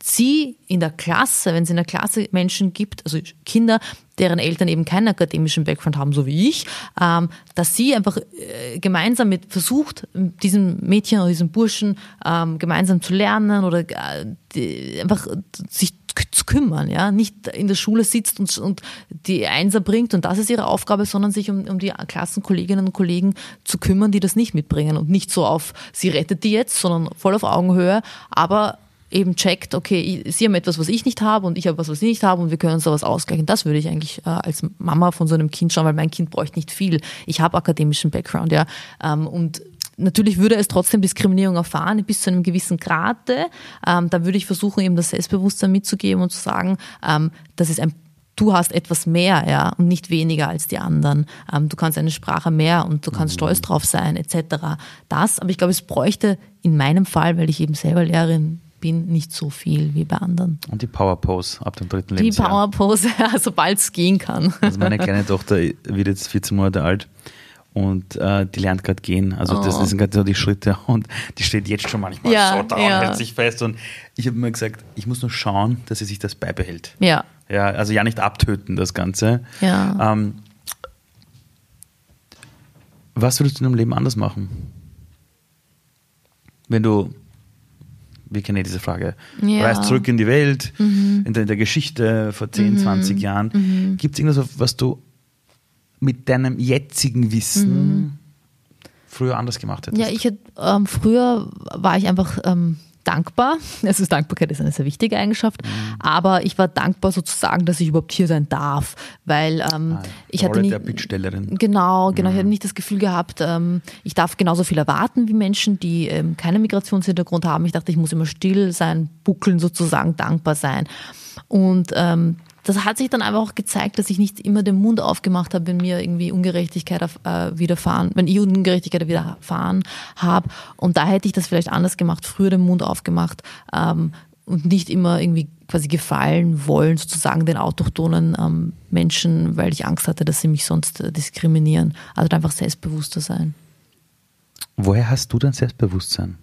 sie in der Klasse, wenn es in der Klasse Menschen gibt, also Kinder, deren Eltern eben keinen akademischen Background haben, so wie ich, ähm, dass sie einfach äh, gemeinsam mit versucht, diesem Mädchen oder diesem Burschen ähm, gemeinsam zu lernen oder äh, die, einfach sich zu kümmern, ja, nicht in der Schule sitzt und, und die Einser bringt und das ist ihre Aufgabe, sondern sich um, um die Klassenkolleginnen und Kollegen zu kümmern, die das nicht mitbringen und nicht so auf, sie rettet die jetzt, sondern voll auf Augenhöhe, aber eben checkt, okay, sie haben etwas, was ich nicht habe und ich habe was, was sie nicht haben und wir können uns da was ausgleichen. Das würde ich eigentlich äh, als Mama von so einem Kind schauen, weil mein Kind bräuchte nicht viel. Ich habe akademischen Background, ja. Ähm, und natürlich würde es trotzdem Diskriminierung erfahren, bis zu einem gewissen Grade. Ähm, da würde ich versuchen, eben das Selbstbewusstsein mitzugeben und zu sagen, ähm, das ist ein du hast etwas mehr, ja, und nicht weniger als die anderen. Ähm, du kannst eine Sprache mehr und du kannst stolz drauf sein, etc. Das, aber ich glaube, es bräuchte in meinem Fall, weil ich eben selber Lehrerin bin, nicht so viel wie bei anderen. Und die Power Pose ab dem dritten Die Lebensjahr. Powerpose, (laughs) sobald es gehen kann. Also meine kleine Tochter wird jetzt 14 Monate alt und äh, die lernt gerade gehen. Also das, Oh. das sind gerade so die Schritte (laughs) und die steht jetzt schon manchmal Ja, so da und ja. hält sich fest. Und ich habe immer gesagt, ich muss nur schauen, dass sie sich das beibehält. Ja, Ja, also ja nicht abtöten, das Ganze. ja. Ähm, was würdest du in deinem Leben anders machen? Wenn du, wir kennen ja diese Frage, Ja. Mhm. reist zurück in die Welt, in, der, in der Geschichte vor 10, 20 Jahren. Gibt es irgendwas, was du mit deinem jetzigen Wissen früher anders gemacht hättest? Mhm. Ja, ich hätte, ähm, früher war ich einfach ähm, dankbar. Also Dankbarkeit ist eine sehr wichtige Eigenschaft. Mhm. Aber ich war dankbar sozusagen, dass ich überhaupt hier sein darf, weil ähm, Ah, ich hatte nicht, der Bittstellerin. Genau, genau. Ich hatte nicht das Gefühl gehabt, ähm, ich darf genauso viel erwarten wie Menschen, die ähm, keinen Migrationshintergrund haben. Ich dachte, ich muss immer still sein, buckeln sozusagen, dankbar sein. Und ähm, das hat sich dann einfach auch gezeigt, dass ich nicht immer den Mund aufgemacht habe, wenn mir irgendwie Ungerechtigkeit äh, widerfahren, wenn ich Ungerechtigkeit widerfahren habe. Und da hätte ich das vielleicht anders gemacht, früher den Mund aufgemacht ähm, und nicht immer irgendwie quasi gefallen wollen, sozusagen den autochthonen ähm, Menschen, weil ich Angst hatte, dass sie mich sonst äh, diskriminieren. Also einfach selbstbewusster sein. Woher hast du dein Selbstbewusstsein?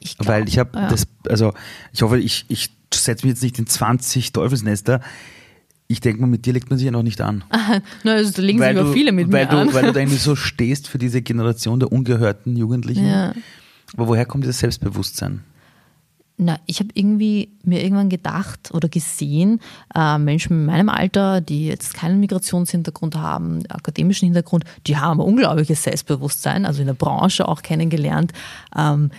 Ich glaub, Weil ich habe ja. das, also ich hoffe, ich, ich setze mich jetzt nicht in 20 Teufelsnester. Ich denke mal, mit dir legt man sich ja noch nicht an. (laughs) Na, also da legen sich weil über du, viele mit weil mir du, an. Weil du da (laughs) irgendwie so stehst für diese Generation der ungehörten Jugendlichen. Ja. Aber woher kommt dieses Selbstbewusstsein? Na, ich habe irgendwie mir irgendwann gedacht oder gesehen, äh, Menschen in meinem Alter, die jetzt keinen Migrationshintergrund haben, akademischen Hintergrund, die haben ein unglaubliches Selbstbewusstsein, also in der Branche auch kennengelernt. Ähm,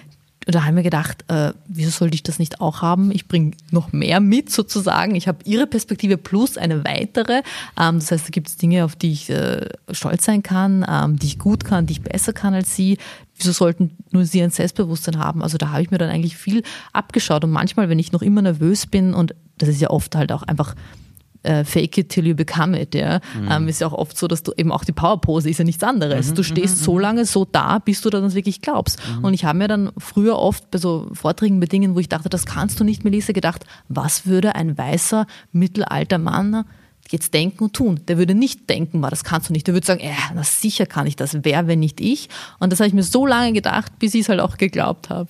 und da haben wir gedacht, äh, wieso sollte ich das nicht auch haben? Ich bringe noch mehr mit sozusagen. Ich habe ihre Perspektive plus eine weitere. Ähm, das heißt, da gibt es Dinge, auf die ich äh, stolz sein kann, ähm, die ich gut kann, die ich besser kann als sie. Wieso sollten nur sie ein Selbstbewusstsein haben? Also da habe ich mir dann eigentlich viel abgeschaut. Und manchmal, wenn ich noch immer nervös bin, und das ist ja oft halt auch einfach äh, fake it till you become it, ja. Ähm, ist ja auch oft so, dass du eben auch die Powerpose ist ja nichts anderes. du stehst so lange so da, bis du das wirklich glaubst. Und ich habe mir dann früher oft bei so Vorträgen, bei Dingen, wo ich dachte, das kannst du nicht, Melissa, gedacht, was würde ein weißer, mittelalter Mann jetzt denken und tun. Der würde nicht denken, "Ma, das kannst du nicht. Der würde sagen, äh, na sicher kann ich das. Wer, wenn nicht ich? Und das habe ich mir so lange gedacht, bis ich es halt auch geglaubt habe.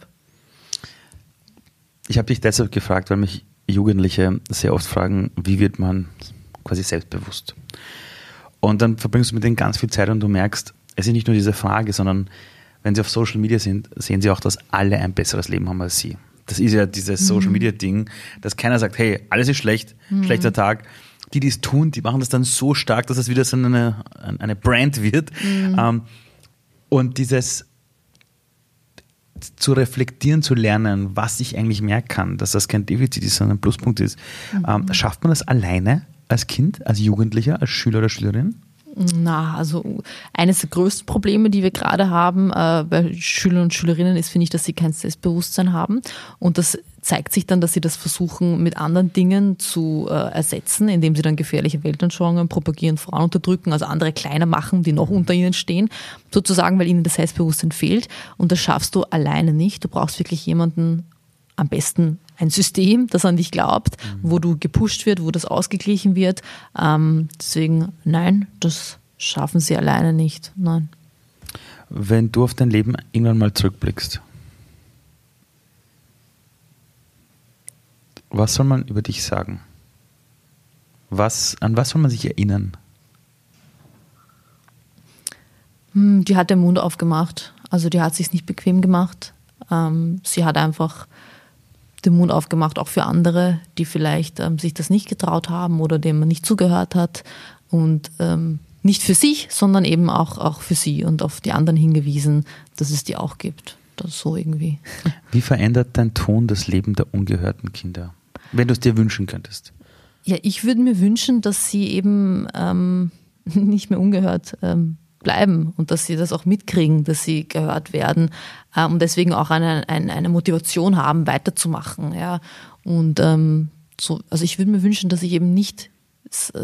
Ich habe dich deshalb gefragt, weil mich Jugendliche sehr oft fragen, wie wird man quasi selbstbewusst? Und dann verbringst du mit denen ganz viel Zeit und du merkst, es ist nicht nur diese Frage, sondern wenn sie auf Social Media sind, sehen sie auch, dass alle ein besseres Leben haben als sie. Das ist ja dieses Social Media Ding, dass keiner sagt, hey, alles ist schlecht, schlechter Tag. Die, die es tun, die machen das dann so stark, dass es wieder so eine, eine Brand wird. Ähm, und dieses, zu reflektieren, zu lernen, was ich eigentlich mehr kann, dass das kein Defizit ist, sondern ein Pluspunkt ist. Mhm. Ähm, schafft man das alleine als Kind, als Jugendlicher, als Schüler oder Schülerin? Na, also eines der größten Probleme, die wir gerade haben äh, bei Schülern und Schülerinnen, ist, finde ich, dass sie kein Selbstbewusstsein haben. Und das zeigt sich dann, dass sie das versuchen, mit anderen Dingen zu äh, ersetzen, indem sie dann gefährliche Weltanschauungen propagieren, Frauen unterdrücken, also andere kleiner machen, die noch unter ihnen stehen, sozusagen, weil ihnen das Selbstbewusstsein fehlt. Und das schaffst du alleine nicht. Du brauchst wirklich jemanden, am besten ein System, das an dich glaubt, mhm. wo du gepusht wird, wo das ausgeglichen wird. Ähm, deswegen, nein, das schaffen sie alleine nicht. Nein. Wenn du auf dein Leben irgendwann mal zurückblickst, was soll man über dich sagen? Was, an was soll man sich erinnern? Hm, die hat den Mund aufgemacht. Also die hat sich nicht bequem gemacht. Ähm, sie hat einfach den Mund aufgemacht, auch für andere, die vielleicht ähm, sich das nicht getraut haben oder dem man nicht zugehört hat. Und ähm, nicht für sich, sondern eben auch, auch für sie und auf die anderen hingewiesen, dass es die auch gibt. Das so irgendwie. Wie verändert dein Ton das Leben der ungehörten Kinder, wenn du es dir wünschen könntest? Ja, ich würde mir wünschen, dass sie eben ähm, (laughs) nicht mehr ungehört ähm, bleiben und dass sie das auch mitkriegen, dass sie gehört werden äh, und deswegen auch eine, eine, eine Motivation haben, weiterzumachen. Ja. Und ähm, so, also ich würde mir wünschen, dass ich eben nicht,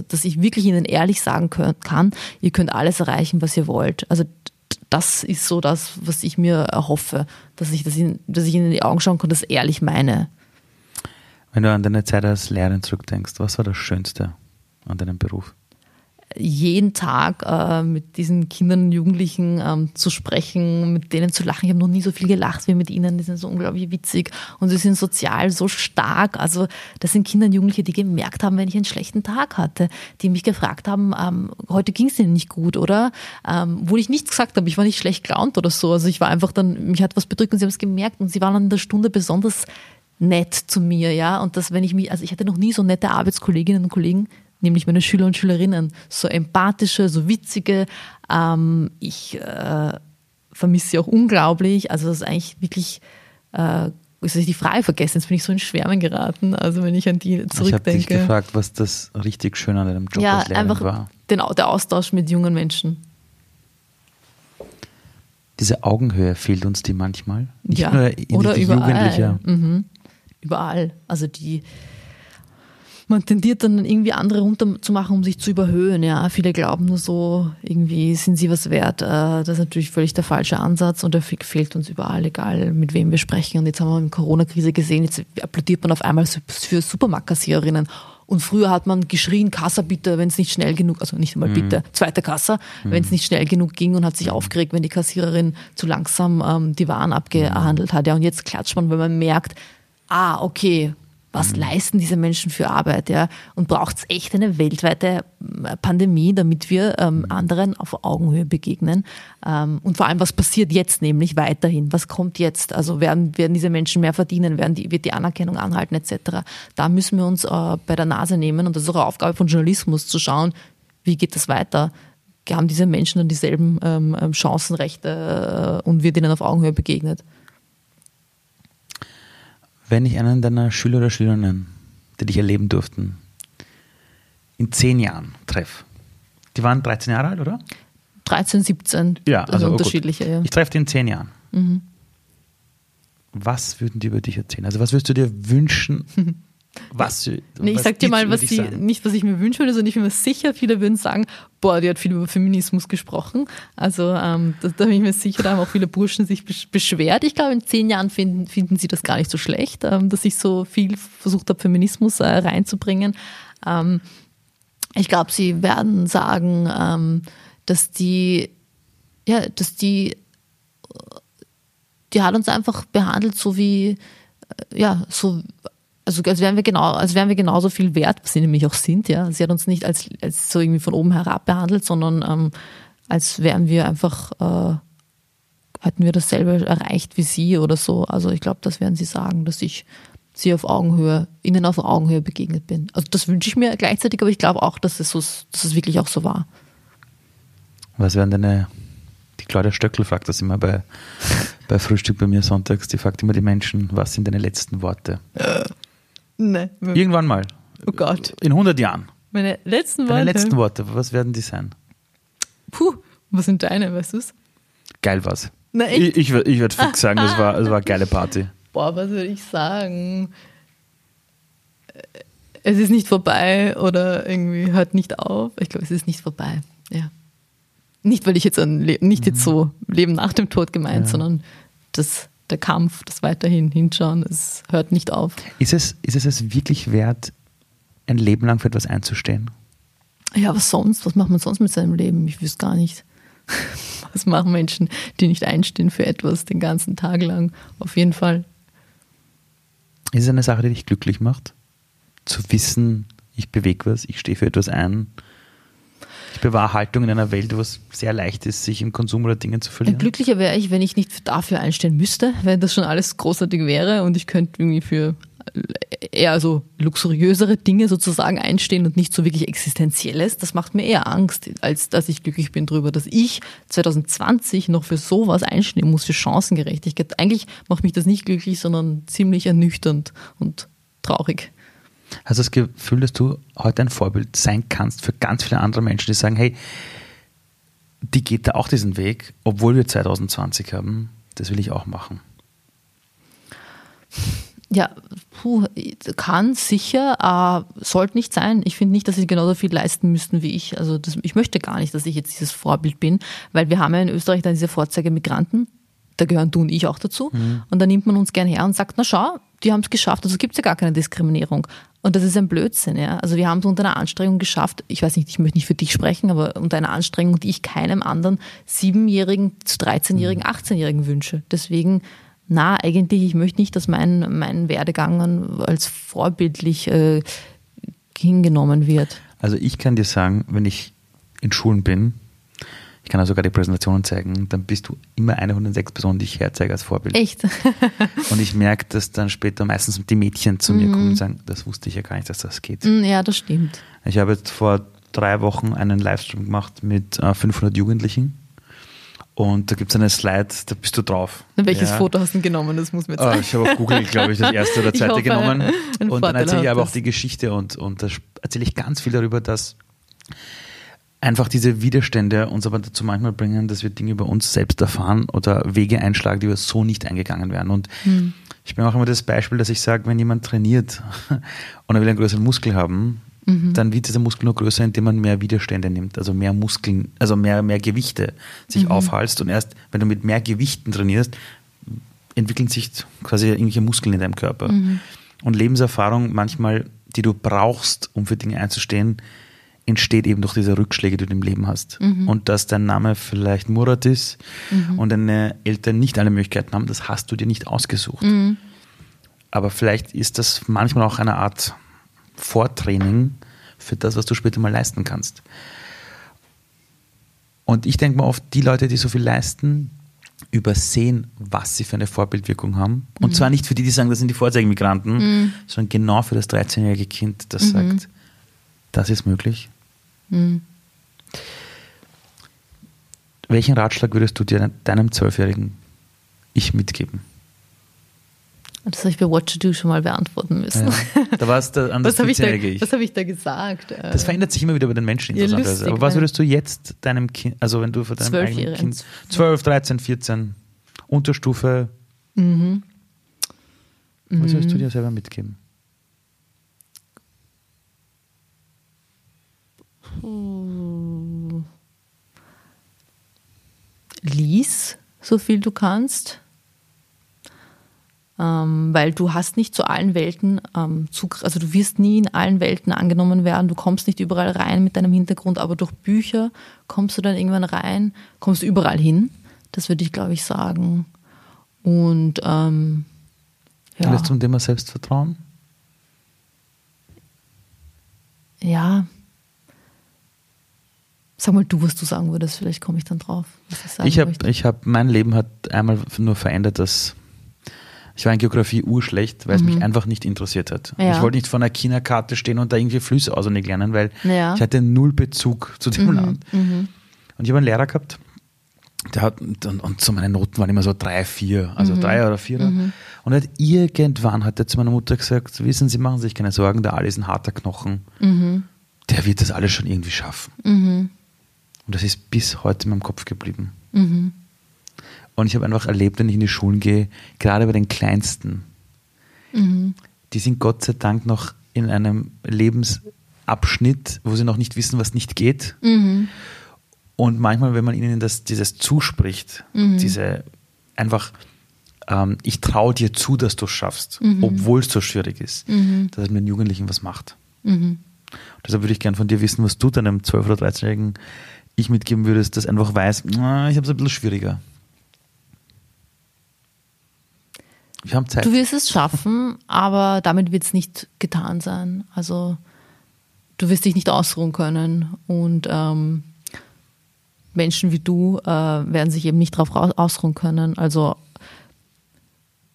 dass ich wirklich ihnen ehrlich sagen kann, ihr könnt alles erreichen, was ihr wollt. Also das ist so das, was ich mir erhoffe, dass ich, dass ich, dass ich ihnen in die Augen schauen kann, das ehrlich meine. Wenn du an deine Zeit als Lehrerin zurückdenkst, was war das Schönste an deinem Beruf? jeden Tag äh, mit diesen Kindern und Jugendlichen ähm, zu sprechen, mit denen zu lachen. Ich habe noch nie so viel gelacht wie mit ihnen. Die sind so unglaublich witzig und sie sind sozial so stark. Also das sind Kinder und Jugendliche, die gemerkt haben, wenn ich einen schlechten Tag hatte, die mich gefragt haben, ähm, heute ging es ihnen nicht gut, oder? Ähm, wo ich nichts gesagt habe, ich war nicht schlecht gelaunt oder so. Also ich war einfach dann, mich hat was bedrückt und sie haben es gemerkt und sie waren an der Stunde besonders nett zu mir, ja. Und das, wenn ich mich, also ich hatte noch nie so nette Arbeitskolleginnen und Kollegen nämlich meine Schüler und Schülerinnen. So empathische, so witzige. Ähm, ich äh, vermisse sie auch unglaublich. Also das ist eigentlich wirklich, äh, ist die Frage vergessen. Jetzt bin ich so in Schwärmen geraten. Also wenn ich an die zurückdenke. Ich habe dich gefragt, was das richtig schön an deinem Job ja, als Lehrerin einfach war. Den, der Austausch mit jungen Menschen. Diese Augenhöhe fehlt uns die manchmal. Nicht ja, nur in oder die überall. Mhm. Überall. Also die, man tendiert dann irgendwie andere runterzumachen, um sich zu überhöhen. Ja, viele glauben nur so, irgendwie sind sie was wert. Äh, das ist natürlich völlig der falsche Ansatz und der fehlt uns überall, egal mit wem wir sprechen. Und jetzt haben wir in Corona-Krise gesehen, jetzt applaudiert man auf einmal für Supermarktkassiererinnen. Und früher hat man geschrien, Kassa bitte, wenn es nicht schnell genug, also nicht einmal mhm. bitte, zweite Kassa, mhm. wenn es nicht schnell genug ging und hat sich mhm. aufgeregt, wenn die Kassiererin zu langsam ähm, die Waren abgehandelt hat. Ja, und jetzt klatscht man, weil man merkt, ah, okay, was mhm. leisten diese Menschen für Arbeit, ja? Und braucht es echt eine weltweite äh, Pandemie, damit wir ähm, mhm. anderen auf Augenhöhe begegnen? Ähm, und vor allem, was passiert jetzt nämlich weiterhin? Was kommt jetzt? Also werden, werden diese Menschen mehr verdienen? Werden die, wird die Anerkennung anhalten, etc.? Da müssen wir uns äh, bei der Nase nehmen und das ist auch eine Aufgabe von Journalismus, zu schauen, wie geht das weiter? Haben diese Menschen dann dieselben ähm, ähm Chancenrechte äh, und wird ihnen auf Augenhöhe begegnet? Wenn ich einen deiner Schüler oder Schülerinnen, die dich erleben durften, in zehn Jahren treffe, die waren 13 Jahre alt, oder? 13, 17. Ja, also, also unterschiedliche. Ja. Ich treffe die in zehn Jahren. Mhm. Was würden die über dich erzählen? Also was würdest du dir wünschen, (laughs) Was, nee, ich was sag dir mal, was sie, nicht, was ich mir wünschen würde, sondern ich bin mir sicher, viele würden sagen, boah, die hat viel über Feminismus gesprochen. Also ähm, da, da bin ich mir sicher, da haben auch viele Burschen sich beschwert. Ich glaube, in zehn Jahren finden, finden sie das gar nicht so schlecht, ähm, dass ich so viel versucht habe, Feminismus äh, reinzubringen. Ähm, ich glaube, sie werden sagen, ähm, dass die, ja, dass die, die hat uns einfach behandelt, so wie, äh, ja, so also als wären wir genau, als wären wir genauso viel wert, was sie nämlich auch sind, ja. Sie hat uns nicht als, als so irgendwie von oben herab behandelt, sondern ähm, als wären wir einfach, äh, hätten wir dasselbe erreicht wie sie oder so. Also ich glaube, das werden sie sagen, dass ich sie auf Augenhöhe, ihnen auf Augenhöhe begegnet bin. Also das wünsche ich mir gleichzeitig, aber ich glaube auch, dass es, so, dass es wirklich auch so war. Was wären deine, die Claudia Stöckel fragt das immer bei (laughs) bei Frühstück bei mir sonntags, die fragt immer die Menschen, was sind deine letzten Worte? Nee. Irgendwann mal. Oh Gott. In 100 Jahren. Meine letzten Worte. letzten Worte, was werden die sein? Puh, was sind deine, weißt du's? Geil was. Na echt? Ich, ich, ich würde fix sagen, das war, das war eine geile Party. Boah, was würde ich sagen? Es ist nicht vorbei oder irgendwie hört nicht auf. Ich glaube, es ist nicht vorbei. Ja. Nicht, weil ich jetzt an Le nicht jetzt so Leben nach dem Tod gemeint, Ja. sondern das, der Kampf, das weiterhin hinschauen, es hört nicht auf. Ist es, ist es es wirklich wert, ein Leben lang für etwas einzustehen? Ja, was sonst? Was macht man sonst mit seinem Leben? Ich wüsste gar nicht. (laughs) Was machen Menschen, die nicht einstehen für etwas den ganzen Tag lang? Auf jeden Fall. Ist es eine Sache, die dich glücklich macht? Zu wissen, ich bewege was, ich stehe für etwas ein. Ich bewahre Haltung in einer Welt, wo es sehr leicht ist, sich im Konsum oder Dingen zu verlieren. Glücklicher wäre ich, wenn ich nicht dafür einstehen müsste, wenn das schon alles großartig wäre und ich könnte irgendwie für eher so luxuriösere Dinge sozusagen einstehen und nicht so wirklich Existenzielles. Das macht mir eher Angst, als dass ich glücklich bin drüber, dass ich 2020 noch für sowas einstehen muss, für Chancengerechtigkeit. Eigentlich macht mich das nicht glücklich, sondern ziemlich ernüchternd und traurig. Hast du das Gefühl, dass du heute ein Vorbild sein kannst für ganz viele andere Menschen, die sagen, hey, die geht da auch diesen Weg, obwohl wir 2020 haben, das will ich auch machen. Ja, puh, kann sicher, äh, sollte nicht sein. Ich finde nicht, dass sie genauso viel leisten müssten wie ich. Also das, ich möchte gar nicht, dass ich jetzt dieses Vorbild bin, weil wir haben ja in Österreich dann diese Vorzeigemigranten. Da gehören du und ich auch dazu. Und da nimmt man uns gerne her und sagt, na schau, die haben es geschafft. Also gibt es ja gar keine Diskriminierung. Und das ist ein Blödsinn. Ja? Also wir haben es unter einer Anstrengung geschafft. Ich weiß nicht, ich möchte nicht für dich sprechen, aber unter einer Anstrengung, die ich keinem anderen Siebenjährigen zu 13-Jährigen, 18-Jährigen wünsche. Deswegen na, eigentlich, ich möchte nicht, dass mein, mein Werdegang als vorbildlich äh, hingenommen wird. Also ich kann dir sagen, wenn ich in Schulen bin, ich kann auch sogar die Präsentationen zeigen, dann bist du immer eine von den sechs Personen, die ich herzeige als Vorbild. Echt? (laughs) Und ich merke, dass dann später meistens die Mädchen zu mir kommen und sagen, das wusste ich ja gar nicht, dass das geht. Mm, ja, das stimmt. Ich habe jetzt vor drei Wochen einen Livestream gemacht mit äh, 500 Jugendlichen. Und da gibt es eine Slide, da bist du drauf. Welches Ja. Foto hast du genommen? Das muss mir zeigen. ich habe auf Google, glaube ich, das erste oder (laughs) zweite hoffe, genommen. Und dann erzähle ich aber auch die Geschichte und, und da erzähle ich ganz viel darüber, dass einfach diese Widerstände uns aber dazu manchmal bringen, dass wir Dinge über uns selbst erfahren oder Wege einschlagen, die wir so nicht eingegangen wären. Und Hm. ich bin auch immer das Beispiel, dass ich sage, wenn jemand trainiert (laughs) und er will einen größeren Muskel haben, Mhm. dann wird dieser Muskel nur größer, indem man mehr Widerstände nimmt, also mehr Muskeln, also mehr, mehr Gewichte sich Mhm. aufhalst. Und erst wenn du mit mehr Gewichten trainierst, entwickeln sich quasi irgendwelche Muskeln in deinem Körper. Mhm. Und Lebenserfahrung manchmal, die du brauchst, um für Dinge einzustehen, entsteht eben durch diese Rückschläge, die du im Leben hast. Mhm. Und dass dein Name vielleicht Murat ist und deine Eltern nicht alle Möglichkeiten haben, das hast du dir nicht ausgesucht. Mhm. Aber vielleicht ist das manchmal auch eine Art Vortraining für das, was du später mal leisten kannst. Und ich denke mal oft, die Leute, die so viel leisten, übersehen, was sie für eine Vorbildwirkung haben. Und zwar nicht für die, die sagen, das sind die Vorzeigemigranten, sondern genau für das 13-jährige Kind, das sagt, das ist möglich. Welchen Ratschlag würdest du dir deinem zwölfjährigen Ich mitgeben? Das habe ich bei What to Do schon mal beantworten müssen. Ja. Da war es an (laughs) das Was habe ich, da- 14-jährige Ich. was hab ich da gesagt? Das verändert sich immer wieder bei den Menschen Ja, interessanterweise. Aber was würdest du jetzt deinem Kind, also wenn du vor deinem eigenen. Kind, 12, 13, 14, Unterstufe, Mhm. was würdest du dir selber mitgeben? Lies so viel du kannst, ähm, weil du hast nicht zu allen Welten ähm, Zugriff, also du wirst nie in allen Welten angenommen werden, du kommst nicht überall rein mit deinem Hintergrund, aber durch Bücher kommst du dann irgendwann rein, kommst du überall hin, das würde ich glaube ich sagen. Und ähm, ja, Alles zum Thema Selbstvertrauen? ja, sag mal du, was du sagen würdest, vielleicht komme ich dann drauf, ich habe, ich hab, mein Leben hat einmal nur verändert, dass ich war in Geografie urschlecht, weil es mich einfach nicht interessiert hat. Mhm. Ja. Ich wollte nicht vor einer China-Karte stehen und da irgendwie Flüsse auswendig lernen, weil Ja. Mhm. ich hatte null Bezug zu dem Land. Und ich habe einen Lehrer gehabt, der hat, und, und so meine Noten waren immer so drei, vier, also mhm. drei oder vier. Mhm. Und hat irgendwann hat er zu meiner Mutter gesagt, wissen Sie, machen Sie sich keine Sorgen, der Ali ist ein harter Knochen. Mhm. Der wird das alles schon irgendwie schaffen. Und das ist bis heute in meinem Kopf geblieben. Mhm. Und ich habe einfach erlebt, wenn ich in die Schulen gehe, gerade bei den Kleinsten, mhm. die sind Gott sei Dank noch in einem Lebensabschnitt, wo sie noch nicht wissen, was nicht geht. Mhm. Und manchmal, wenn man ihnen das, dieses zuspricht, mhm. diese einfach, ähm, ich traue dir zu, dass du es schaffst, mhm. obwohl es so schwierig ist, mhm. dass es mit den Jugendlichen was macht. Deshalb würde ich gerne von dir wissen, was du deinem 12- oder 13-jährigen Ich mitgeben würdest, das einfach weiß, ich habe es ein bisschen schwieriger. Wir haben Zeit. Du wirst es schaffen, aber damit wird es nicht getan sein. Also du wirst dich nicht ausruhen können und ähm, Menschen wie du äh, werden sich eben nicht darauf ausruhen können. Also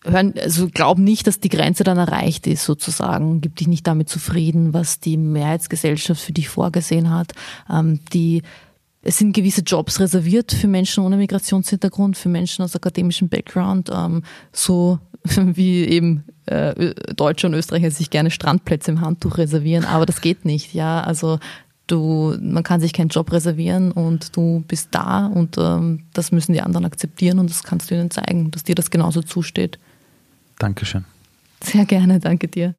hören, also glaub nicht, dass die Grenze dann erreicht ist, sozusagen. Gib dich nicht damit zufrieden, was die Mehrheitsgesellschaft für dich vorgesehen hat. Ähm, die es sind gewisse Jobs reserviert für Menschen ohne Migrationshintergrund, für Menschen aus akademischem Background, ähm, so (laughs) wie eben äh, Deutsche und Österreicher sich gerne Strandplätze im Handtuch reservieren, aber das geht nicht, ja. Also du, man kann sich keinen Job reservieren und du bist da und ähm, das müssen die anderen akzeptieren und das kannst du ihnen zeigen, dass dir das genauso zusteht. Dankeschön. Sehr gerne, danke dir.